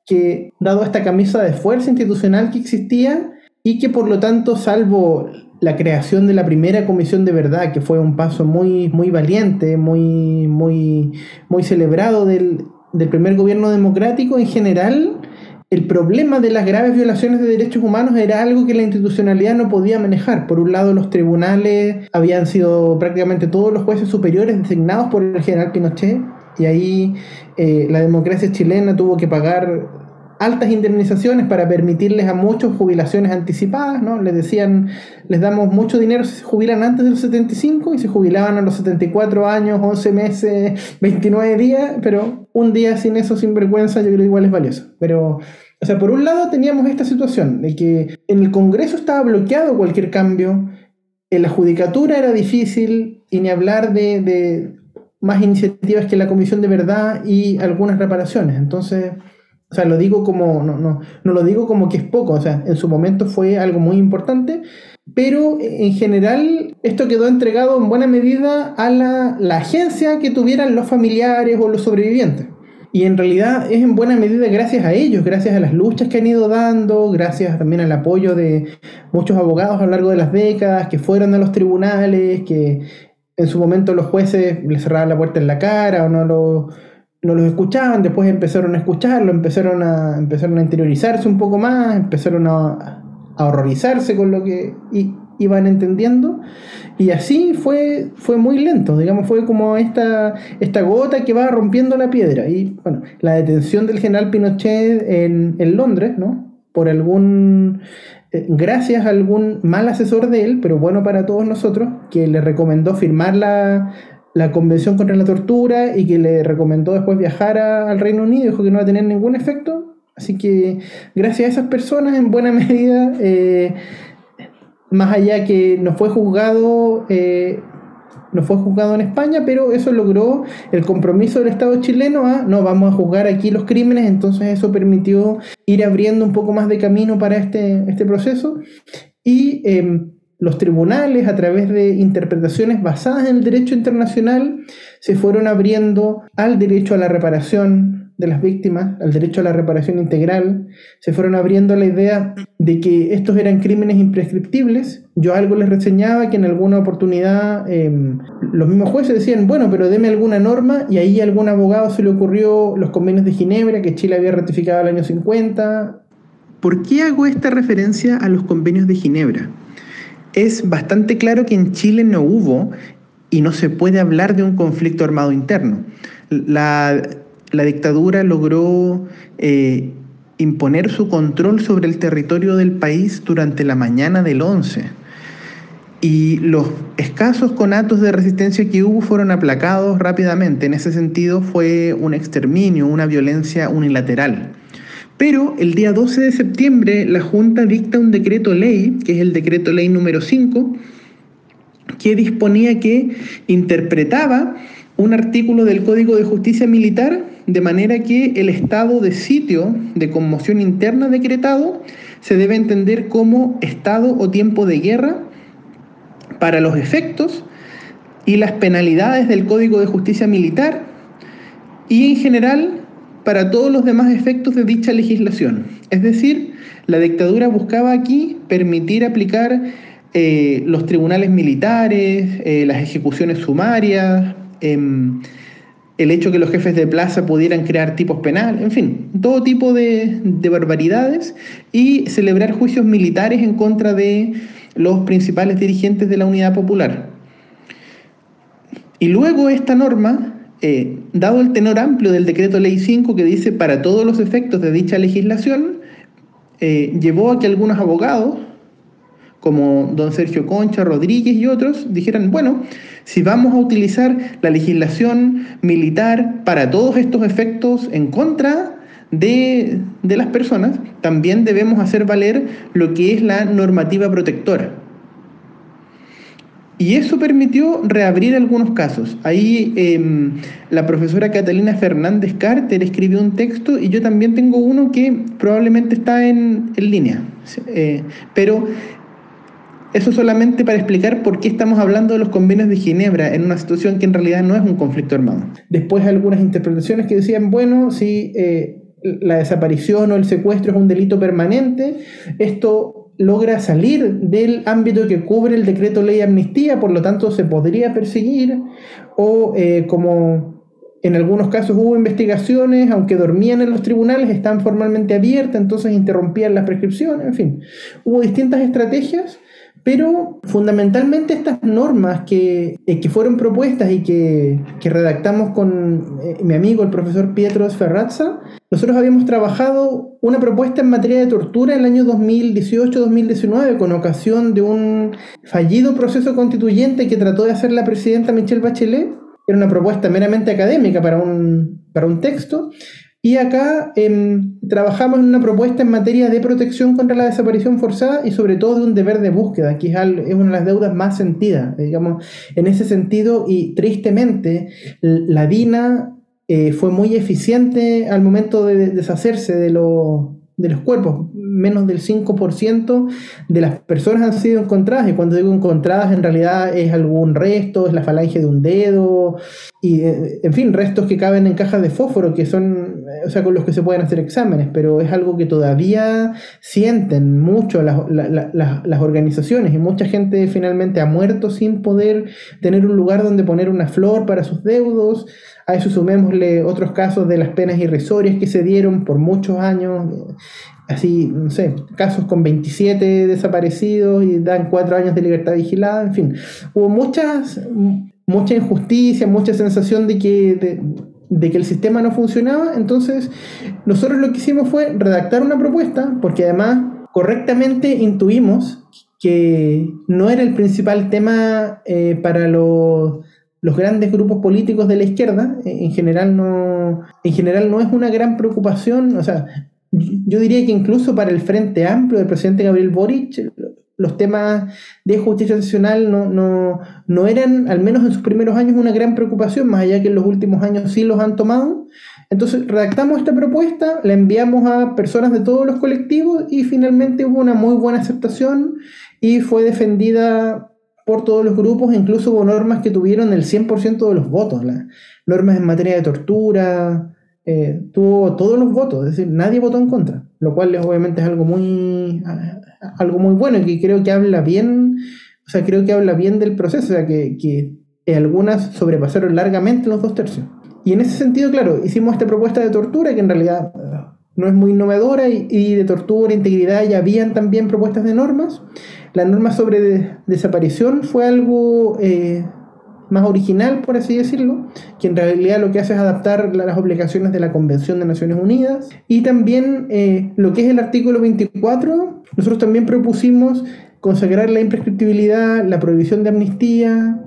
que, dado esta camisa de fuerza institucional que existía, y que por lo tanto, salvo la creación de la primera comisión de verdad, que fue un paso muy, muy valiente, muy, muy, muy celebrado del, primer gobierno democrático, en general, el problema de las graves violaciones de derechos humanos era algo que la institucionalidad no podía manejar. Por un lado, los tribunales habían sido prácticamente todos los jueces superiores designados por el general Pinochet, y ahí eh, la democracia chilena tuvo que pagar altas indemnizaciones para permitirles a muchos jubilaciones anticipadas, ¿no? Les decían, les damos mucho dinero si se jubilan antes de los 75 y se jubilaban a los 74 años, 11 meses, 29 días, pero un día sin eso, sin vergüenza, yo creo igual es valioso. Pero, o sea, por un lado teníamos esta situación de que en el Congreso estaba bloqueado cualquier cambio, en la judicatura era difícil, y ni hablar de, de más iniciativas que la Comisión de Verdad y algunas reparaciones. Entonces, o sea, lo digo como, no, no, no lo digo como que es poco, o sea, en su momento fue algo muy importante, pero en general esto quedó entregado en buena medida a la, la agencia que tuvieran los familiares o los sobrevivientes. Y en realidad es en buena medida gracias a ellos, gracias a las luchas que han ido dando, gracias también al apoyo de muchos abogados a lo largo de las décadas que fueron a los tribunales, que en su momento los jueces les cerraban la puerta en la cara o no lo no los escuchaban, después empezaron a escucharlo, empezaron a, empezaron a interiorizarse un poco más, empezaron a, horrorizarse con lo que iban entendiendo. Y así fue, fue muy lento, digamos, fue como esta, esta gota que va rompiendo la piedra. Y bueno, la detención del general Pinochet en, en Londres, ¿no? Por algún, eh, gracias a algún mal asesor de él, pero bueno para todos nosotros, que le recomendó firmar la, la Convención contra la Tortura y que le recomendó después viajar al Reino Unido, dijo que no va a tener ningún efecto. Así que gracias a esas personas, en buena medida, eh, más allá que no fue juzgado, eh, no fue juzgado en España, pero eso logró el compromiso del Estado chileno a no vamos a juzgar aquí los crímenes, entonces eso permitió ir abriendo un poco más de camino para este, este proceso. Y em, los tribunales, a través de interpretaciones basadas en el derecho internacional, se fueron abriendo al derecho a la reparación de las víctimas, al derecho a la reparación integral, se fueron abriendo la idea de que estos eran crímenes imprescriptibles. Yo algo les reseñaba que en alguna oportunidad em, los mismos jueces decían, bueno, pero deme alguna norma y ahí a algún abogado se le ocurrió los convenios de Ginebra que Chile había ratificado el año 50. ¿Por qué hago esta referencia a los convenios de Ginebra? Es bastante claro que en Chile no hubo y no se puede hablar de un conflicto armado interno. La, dictadura logró eh, imponer su control sobre el territorio del país durante la mañana del 11. Y los escasos conatos de resistencia que hubo fueron aplacados rápidamente. En ese sentido fue un exterminio, una violencia unilateral. Pero el día 12 de septiembre la Junta dicta un decreto ley, que es el decreto ley número 5, que disponía que interpretaba un artículo del Código de Justicia Militar de manera que el estado de sitio de conmoción interna decretado se debe entender como estado o tiempo de guerra para los efectos y las penalidades del Código de Justicia Militar y en general para todos los demás efectos de dicha legislación. Es decir, la dictadura buscaba aquí permitir aplicar eh, los tribunales militares, eh, las ejecuciones sumarias, em, el hecho que los jefes de plaza pudieran crear tipos penales, en fin, todo tipo de, de barbaridades y celebrar juicios militares en contra de los principales dirigentes de la Unidad Popular. Y luego esta norma eh, dado el tenor amplio del decreto ley 5 que dice para todos los efectos de dicha legislación, eh, llevó a que algunos abogados, como don Sergio Concha, Rodríguez y otros, dijeran, bueno, si vamos a utilizar la legislación militar para todos estos efectos en contra de, de las personas, también debemos hacer valer lo que es la normativa protectora. Y eso permitió reabrir algunos casos. Ahí em, la profesora Catalina Fernández Carter escribió un texto y yo también tengo uno que probablemente está en, línea. Eh, pero eso solamente para explicar por qué estamos hablando de los convenios de Ginebra en una situación que en realidad no es un conflicto armado. Después algunas interpretaciones que decían, bueno, si eh, la desaparición o el secuestro es un delito permanente, esto logra salir del ámbito que cubre el decreto ley amnistía, por lo tanto se podría perseguir, o eh, como en algunos casos hubo investigaciones, aunque dormían en los tribunales, están formalmente abiertas, entonces interrumpían las prescripciones, en fin, hubo distintas estrategias pero fundamentalmente estas normas que, eh, que fueron propuestas y que, que redactamos con eh, mi amigo el profesor Pietro Ferrazza, nosotros habíamos trabajado una propuesta en materia de tortura en el año 2018-2019 con ocasión de un fallido proceso constituyente que trató de hacer la presidenta Michelle Bachelet. Era una propuesta meramente académica para un, para un texto, y acá em, trabajamos en una propuesta en materia de protección contra la desaparición forzada y sobre todo de un deber de búsqueda, que es, una de las deudas más sentidas, digamos, en ese sentido. Y tristemente la DINA eh, fue muy eficiente al momento de deshacerse de, lo, de los cuerpos. Menos del 5% de las personas han sido encontradas, y cuando digo encontradas en realidad es algún resto, es la falange de un dedo, y eh, en fin, restos que caben en cajas de fósforo, que son, o sea, con los que se pueden hacer exámenes, pero es algo que todavía sienten mucho las, las organizaciones, y mucha gente finalmente ha muerto sin poder tener un lugar donde poner una flor para sus deudos, a eso sumémosle otros casos de las penas irrisorias que se dieron por muchos años así, no sé, casos con 27 desaparecidos y dan cuatro años de libertad vigilada, en fin, hubo muchas, mucha injusticia, mucha sensación de que, de, que el sistema no funcionaba, entonces nosotros lo que hicimos fue redactar una propuesta, porque además correctamente intuimos que no era el principal tema eh, para los los grandes grupos políticos de la izquierda en general no en general no es una gran preocupación o sea yo diría que incluso para el Frente Amplio del presidente Gabriel Boric, los temas de justicia nacional no, no, eran, al menos en sus primeros años, una gran preocupación, más allá que en los últimos años sí los han tomado. Entonces redactamos esta propuesta, la enviamos a personas de todos los colectivos y finalmente hubo una muy buena aceptación y fue defendida por todos los grupos, incluso hubo normas que tuvieron el 100% de los votos, normas en materia de tortura, eh, tuvo todos los votos, es decir, nadie votó en contra, lo cual obviamente es algo muy, algo muy bueno y que creo que habla bien, o sea, creo que habla bien del proceso, o sea, que, que algunas sobrepasaron largamente los dos tercios. Y en ese sentido, claro, hicimos esta propuesta de tortura que en realidad no es muy innovadora y, de tortura, integridad, ya habían también propuestas de normas. La norma sobre desaparición fue algo eh, más original, por así decirlo, que en realidad lo que hace es adaptar las obligaciones de la Convención de Naciones Unidas. Y también eh, lo que es el artículo 24, nosotros también propusimos consagrar la imprescriptibilidad, la prohibición de amnistía.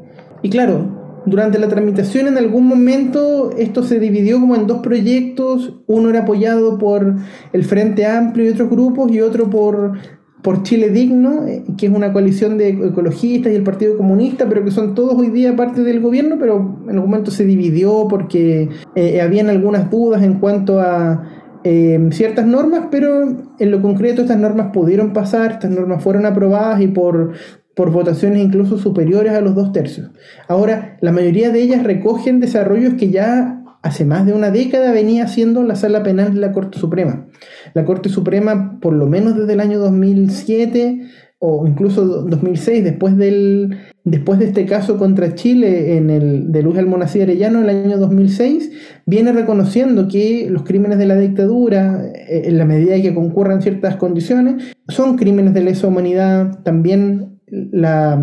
Y claro, durante la tramitación en algún momento esto se dividió como en dos proyectos, uno era apoyado por el Frente Amplio y otros grupos y otro por por Chile Digno, eh, que es una coalición de ecologistas y el Partido Comunista, pero que son todos hoy día parte del gobierno, pero en algún momento se dividió porque eh, habían algunas dudas en cuanto a eh, ciertas normas, pero en lo concreto estas normas pudieron pasar, estas normas fueron aprobadas y por, por votaciones incluso superiores a los dos tercios. Ahora, la mayoría de ellas recogen desarrollos que ya hace más de una década venía siendo la sala penal de la Corte Suprema. La Corte Suprema, por lo menos desde el año 2007 o incluso 2006, después, del, después de este caso contra Chile en el, de Luis Almonacid Arellano en el año 2006, viene reconociendo que los crímenes de la dictadura, eh, en la medida que concurran ciertas condiciones, son crímenes de lesa humanidad, también la,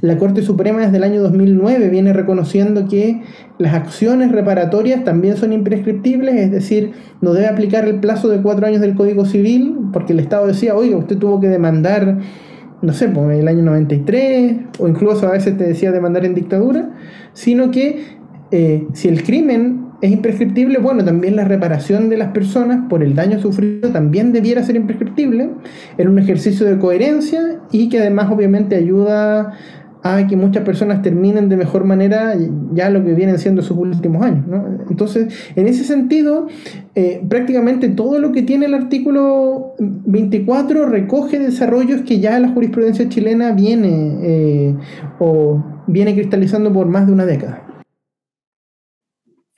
la, Corte Suprema desde el año 2009 viene reconociendo que las acciones reparatorias también son imprescriptibles, es decir, no debe aplicar el plazo de cuatro años del Código Civil, porque el Estado decía, oiga, usted tuvo que demandar, no sé, por el año 93, o incluso a veces te decía demandar en dictadura, sino que eh, si el crimen es imprescriptible, bueno, también la reparación de las personas por el daño sufrido también debiera ser imprescriptible, en un ejercicio de coherencia y que además obviamente ayuda a que muchas personas terminen de mejor manera ya lo que vienen siendo sus últimos años. Entonces, en ese sentido, eh, prácticamente todo lo que tiene el artículo 24 recoge desarrollos que ya la jurisprudencia chilena viene eh, o viene cristalizando por más de una década.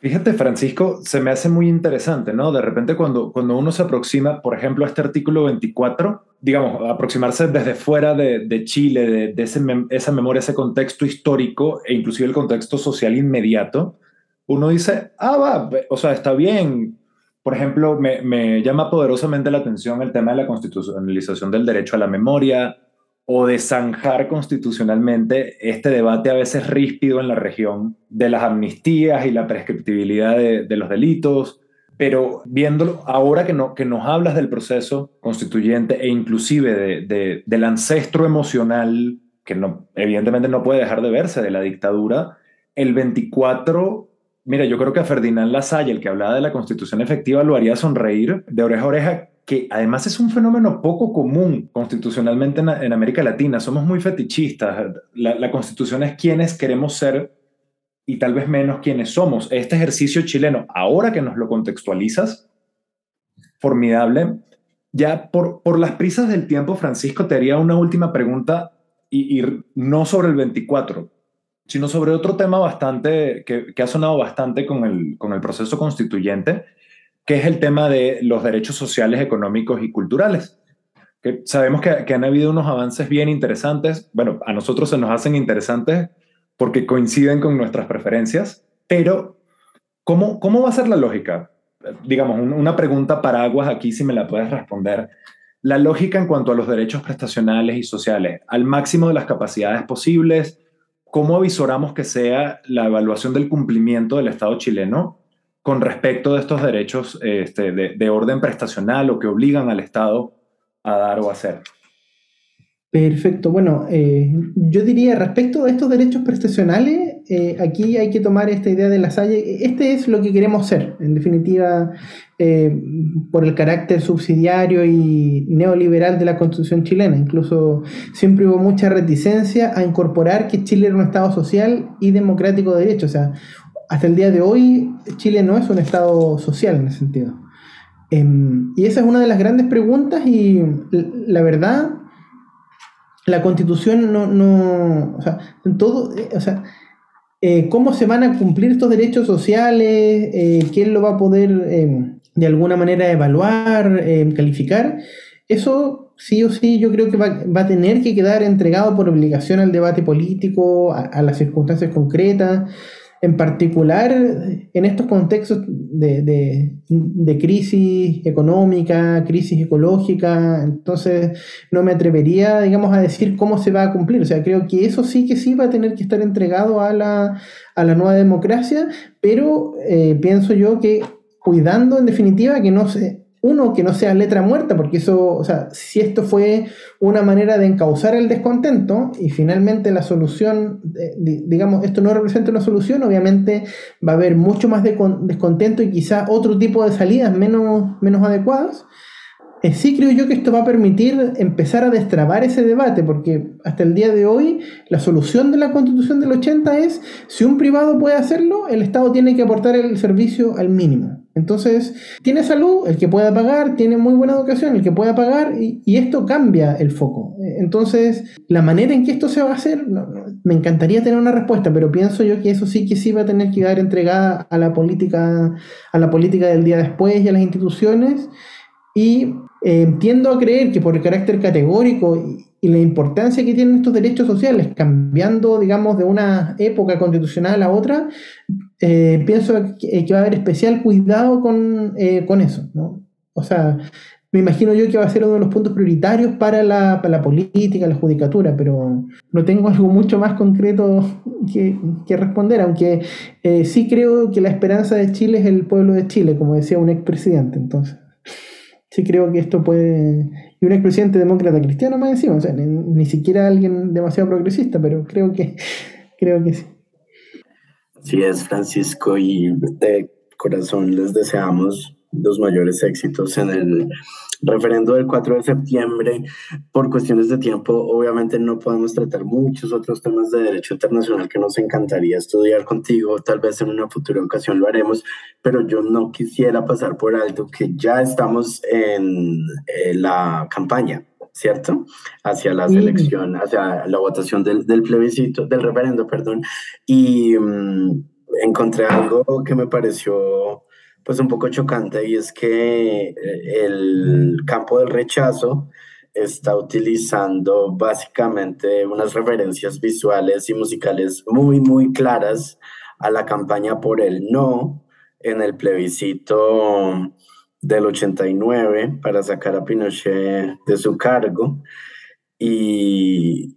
Fíjate, Francisco, se me hace muy interesante, ¿no? De repente cuando, cuando uno se aproxima, por ejemplo, a este artículo 24, digamos, aproximarse desde fuera de, Chile, de, esa memoria, ese contexto histórico e inclusive el contexto social inmediato, uno dice, ah, va, o sea, está bien. Por ejemplo, me, me llama poderosamente la atención el tema de la constitucionalización del derecho a la memoria, o de zanjar constitucionalmente este debate a veces ríspido en la región de las amnistías y la prescriptibilidad de, los delitos. Pero viéndolo, ahora que, no, que nos hablas del proceso constituyente e inclusive de, del ancestro emocional, que no, evidentemente no puede dejar de verse de la dictadura, el 24 Mira, yo creo que a Ferdinand Lasalle, el que hablaba de la constitución efectiva, lo haría sonreír de oreja a oreja que además es un fenómeno poco común constitucionalmente en, América Latina. Somos muy fetichistas. La, constitución es quienes queremos ser y tal vez menos quienes somos. Este ejercicio chileno, ahora que nos lo contextualizas, formidable. Ya por, por las prisas del tiempo, Francisco, te haría una última pregunta y, no sobre el 24, sino sobre otro tema bastante que, que ha sonado bastante con el, con el proceso constituyente que es el tema de los derechos sociales, económicos y culturales. Que sabemos que, han habido unos avances bien interesantes. Bueno, a nosotros se nos hacen interesantes porque coinciden con nuestras preferencias, pero ¿cómo, cómo va a ser la lógica? Digamos, una pregunta para aguas aquí, si me la puedes responder. La lógica en cuanto a los derechos prestacionales y sociales, al máximo de las capacidades posibles, ¿cómo avisoramos que sea la evaluación del cumplimiento del Estado chileno con respecto de estos derechos este, de, orden prestacional o que obligan al Estado a dar o hacer. Perfecto. Bueno, eh, yo diría respecto a estos derechos prestacionales, eh, aquí hay que tomar esta idea de la Salle. Este es lo que queremos ser, en definitiva, eh, por el carácter subsidiario y neoliberal de la Constitución chilena. Incluso siempre hubo mucha reticencia a incorporar que Chile era un Estado social y democrático de derecho. O sea, hasta el día de hoy Chile no es un Estado social en ese sentido. Em, y esa es una de las grandes preguntas y la verdad, la constitución no, no o sea, todo, eh, o sea, eh, cómo se van a cumplir estos derechos sociales, eh, quién lo va a poder em, de alguna manera evaluar, em, calificar, eso sí o sí yo creo que va, a tener que quedar entregado por obligación al debate político, a las circunstancias concretas en particular en estos contextos de, crisis económica, crisis ecológica, entonces no me atrevería, digamos, a decir cómo se va a cumplir. O sea, creo que eso sí que sí va a tener que estar entregado a la, nueva democracia, pero eh, pienso yo que cuidando en definitiva que no se uno, que no sea letra muerta, porque eso, o sea, si esto fue una manera de encauzar el descontento y finalmente la solución, eh, digamos, esto no representa una solución, obviamente va a haber mucho más de descontento y quizá otro tipo de salidas menos, menos adecuadas. Eh, sí creo yo que esto va a permitir empezar a destrabar ese debate, porque hasta el día de hoy la solución de la constitución del 80 es, si un privado puede hacerlo, el Estado tiene que aportar el servicio al mínimo. Entonces, tiene salud, el que pueda pagar, tiene muy buena educación, el que pueda pagar, y, esto cambia el foco. Entonces, la manera en que esto se va a hacer, me encantaría tener una respuesta, pero pienso yo que eso sí que sí va a tener que quedar entregada a la política, a la política del día después y a las instituciones. Y eh, tiendo a creer que por el carácter categórico y, la importancia que tienen estos derechos sociales, cambiando, digamos, de una época constitucional a otra, eh, pienso que, va a haber especial cuidado con, eh, con eso, ¿no? O sea, me imagino yo que va a ser uno de los puntos prioritarios para la, para la política, la judicatura, pero no tengo algo mucho más concreto que, que responder, aunque eh, sí creo que la esperanza de Chile es el pueblo de Chile, como decía un expresidente, entonces sí creo que esto puede... Y un expresidente demócrata cristiano más encima, o sea, ni, ni siquiera alguien demasiado progresista, pero creo que, creo que sí. Así es, Francisco, y de corazón les deseamos los mayores éxitos en el referendo del 4 de septiembre. Por cuestiones de tiempo, obviamente no podemos tratar muchos otros temas de derecho internacional que nos encantaría estudiar contigo, tal vez en una futura ocasión lo haremos, pero yo no quisiera pasar por alto que ya estamos en eh, la campaña. ¿Cierto? Hacia la selección, hacia la votación del, del plebiscito, del referendo, perdón. Y mm, encontré algo que me pareció pues un poco chocante y es que eh, el campo del rechazo está utilizando básicamente unas referencias visuales y musicales muy, muy claras a la campaña por el no en el plebiscito del 89 para sacar a Pinochet de su cargo. Y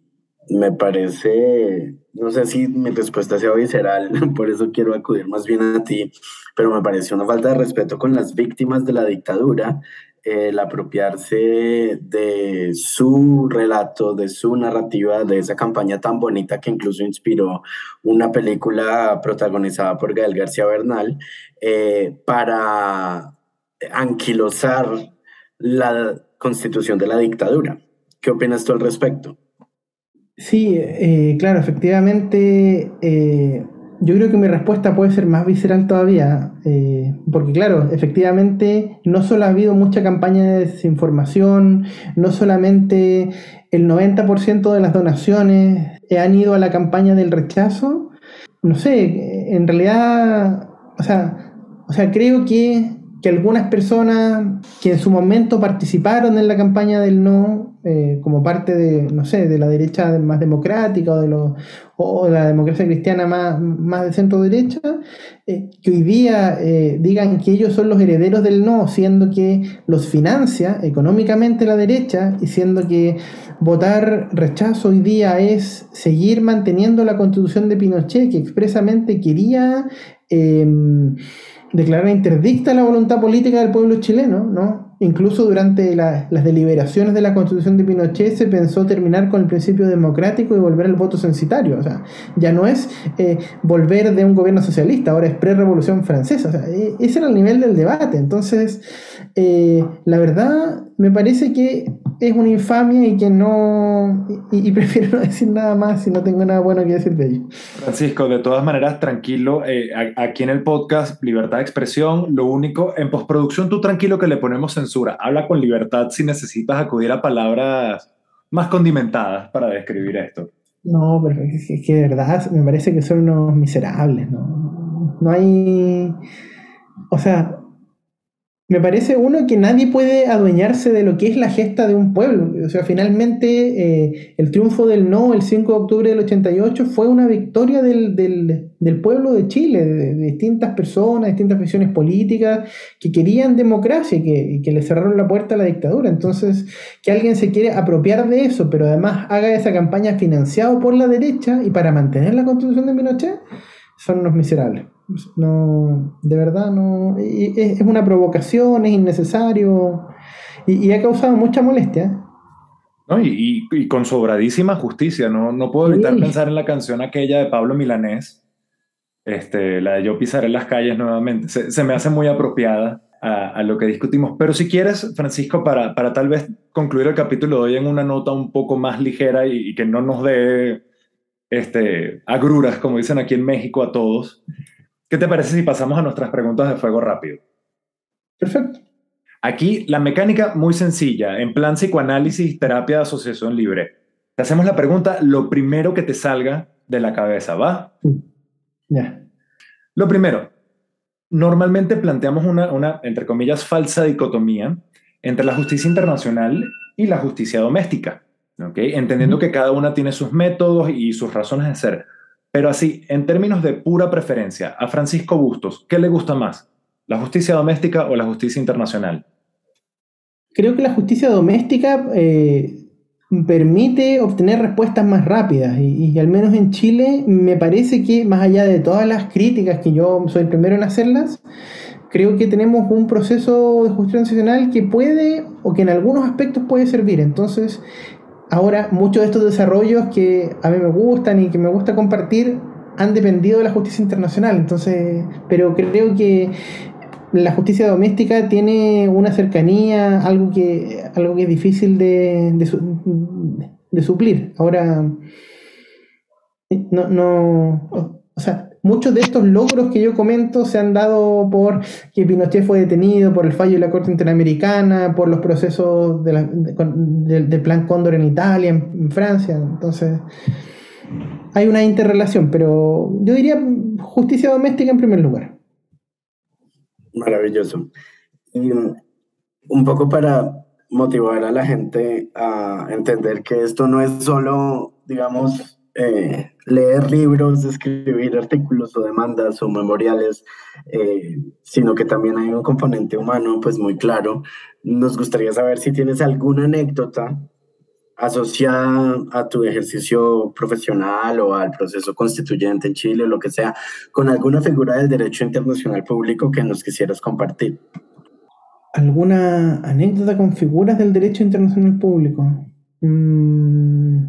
me parece, no sé si mi respuesta sea visceral, por eso quiero acudir más bien a ti, pero me pareció una falta de respeto con las víctimas de la dictadura el apropiarse de su relato, de su narrativa, de esa campaña tan bonita que incluso inspiró una película protagonizada por Gael García Bernal, eh, para anquilosar la constitución de la dictadura. ¿Qué opinas tú al respecto? Sí, eh, claro, efectivamente, eh, yo creo que mi respuesta puede ser más visceral todavía, eh, porque claro, efectivamente, no solo ha habido mucha campaña de desinformación, no solamente el 90% de las donaciones han ido a la campaña del rechazo, no sé, en realidad, o sea, o sea creo que, que algunas personas que en su momento participaron en la campaña del no, eh, como parte de, no sé, de la derecha más democrática o de, los, o la democracia cristiana más, más de centro derecha, eh, que hoy día eh, digan que ellos son los herederos del no, siendo que los financia económicamente la derecha y siendo que votar rechazo hoy día es seguir manteniendo la constitución de Pinochet, que expresamente quería em, declarar interdicta la voluntad política del pueblo chileno, ¿no? Incluso durante las deliberaciones de la constitución de Pinochet se pensó terminar con el principio democrático y volver al voto censitario. O sea, ya no es eh, volver de un gobierno socialista, ahora es pre-revolución francesa. O sea, e, ese era el nivel del debate. Entonces, eh, la verdad, me parece que es una infamia y que no. Y, prefiero no decir nada más si no tengo nada bueno que decir de ello. Francisco, de todas maneras, tranquilo. Eh, aquí en el podcast, libertad de expresión, lo único, en postproducción, tú tranquilo que le ponemos censura. Habla con libertad si necesitas acudir a palabras más condimentadas para describir esto. No, pero es que, de verdad me parece que son unos miserables, ¿no? No hay. O sea, me parece uno que nadie puede adueñarse de lo que es la gesta de un pueblo. O sea, finalmente eh, el triunfo del no el 5 de octubre del 88 fue una victoria del, pueblo de Chile, de, distintas personas, distintas visiones políticas que querían democracia y que, que, le cerraron la puerta a la dictadura. Entonces, que alguien se quiere apropiar de eso, pero además haga esa campaña financiado por la derecha y para mantener la constitución de Pinochet, son unos miserables. No, de verdad, no. Es, una provocación, es innecesario y, ha causado mucha molestia. y, con sobradísima justicia, no, no puedo evitar pensar en la canción aquella de Pablo Milanés, este, la de Yo pisaré las calles nuevamente. Se, me hace muy apropiada a, lo que discutimos. Pero si quieres, Francisco, para, para tal vez concluir el capítulo de hoy en una nota un poco más ligera y, y que no nos dé este, agruras, como dicen aquí en México a todos. ¿Qué te parece si pasamos a nuestras preguntas de fuego rápido? Perfecto. Aquí la mecánica muy sencilla, en plan psicoanálisis, terapia de asociación libre. Te hacemos la pregunta, lo primero que te salga de la cabeza, ¿va? Ya. Lo primero, normalmente planteamos una, una, entre comillas, falsa dicotomía entre la justicia internacional y la justicia doméstica, ¿ok? Entendiendo que cada una tiene sus métodos y sus razones de ser. Pero así, en términos de pura preferencia, a Francisco Bustos, ¿qué le gusta más? ¿La justicia doméstica o la justicia internacional? Creo que la justicia doméstica eh, permite obtener respuestas más rápidas y, al menos en Chile me parece que más allá de todas las críticas que yo soy el primero en hacerlas, creo que tenemos un proceso de justicia nacional que puede o que en algunos aspectos puede servir. Entonces, ahora muchos de estos desarrollos que a mí me gustan y que me gusta compartir han dependido de la justicia internacional. Entonces, pero creo que la justicia doméstica tiene una cercanía, algo que, algo que es difícil de, de, suplir. Ahora, no, no, o sea, muchos de estos logros que yo comento se han dado por que Pinochet fue detenido, por el fallo de la Corte Interamericana, por los procesos del Plan Cóndor en Italia, en Francia. Entonces, hay una interrelación, pero yo diría justicia doméstica en primer lugar. Maravilloso. Y un poco para motivar a la gente a entender que esto no es solo, digamos, eh, leer libros, escribir artículos o demandas o memoriales, eh, sino que también hay un componente humano pues muy claro. Nos gustaría saber si tienes alguna anécdota asociada a tu ejercicio profesional o al proceso constituyente en Chile o lo que sea, con alguna figura del derecho internacional público que nos quisieras compartir. ¿Alguna anécdota con figuras del derecho internacional público? Mm,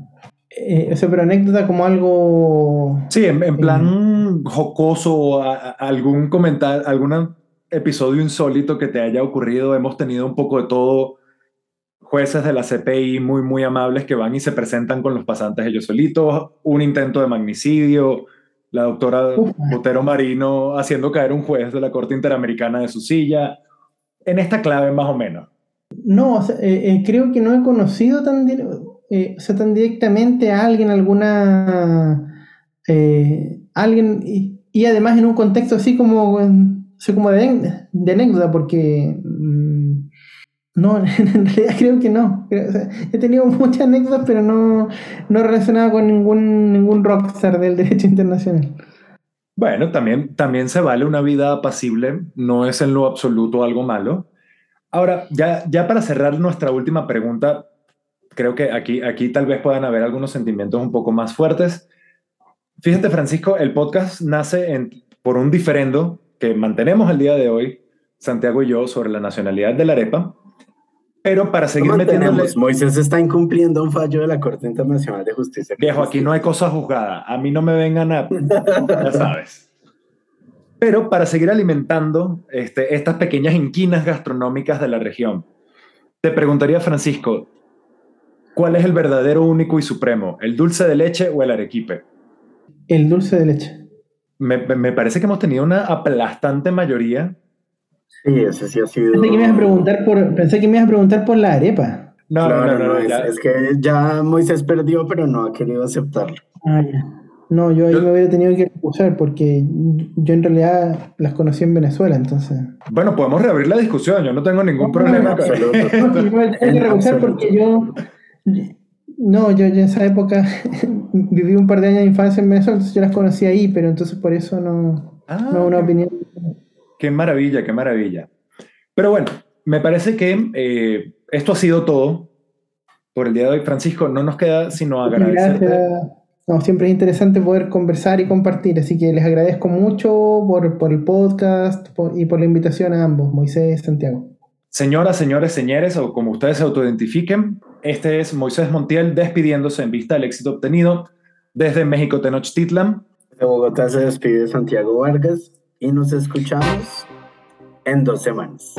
eh, o sea, pero anécdota como algo... Sí, en, plan jocoso, algún comentario, algún episodio insólito que te haya ocurrido. Hemos tenido un poco de todo. Jueces de la CPI muy, muy amables que van y se presentan con los pasantes ellos solitos, un intento de magnicidio, la doctora Botero Marino haciendo caer un juez de la Corte Interamericana de su silla, en esta clave más o menos. No, eh, eh, creo que no he conocido tan, eh, tan directamente a alguien, alguna... alguien, y, además en un contexto así como, como de, de anécdota, porque no, en realidad creo que no. he tenido muchas anécdotas, pero no, no relacionadas con ningún, ningún rockstar del derecho internacional. Bueno, también, también se vale una vida apacible, no es en lo absoluto algo malo. Ahora, ya, ya para cerrar nuestra última pregunta, creo que aquí, aquí tal vez puedan haber algunos sentimientos un poco más fuertes. Fíjate, Francisco, el podcast nace en, por un diferendo que mantenemos el día de hoy, Santiago y yo, sobre la nacionalidad de la arepa pero para seguir metiéndole... Moisés está incumpliendo un fallo de la Corte Internacional de Justicia. Viejo, aquí no hay cosa juzgada. A mí no me vengan a... ya sabes. Pero para seguir alimentando este, estas pequeñas inquinas gastronómicas de la región, te preguntaría, Francisco, ¿cuál es el verdadero único y supremo? ¿El dulce de leche o el arequipe? El dulce de leche. Me, me parece que hemos tenido una aplastante mayoría Sí, ese sí ha sido. Pensé que me ibas a preguntar por, pensé que me ibas a preguntar por la arepa. No, no, no, no, es, que ya Moisés perdió, pero no ha querido aceptarlo. Ah, no, yo ahí me hubiera tenido que excusar porque yo en realidad las conocí en Venezuela, entonces. Bueno, podemos reabrir la discusión, yo no tengo ningún problema. con eso. hay que rehusar porque yo. No, yo, en esa época viví un par de años de infancia en Venezuela, entonces yo las conocí ahí, pero entonces por eso no, ah, no una opinión. Qué maravilla, qué maravilla. Pero bueno, me parece que eh, esto ha sido todo por el día de hoy. Francisco, no nos queda sino agradecerte. No, siempre es interesante poder conversar y compartir, así que les agradezco mucho por, por el podcast y por la invitación a ambos, Moisés Santiago. Señoras, señores, señores, o como ustedes se autoidentifiquen, este es Moisés Montiel despidiéndose en vista del éxito obtenido desde México Tenochtitlan. De Bogotá se despide Santiago Vargas y nos escuchamos en dos semanas.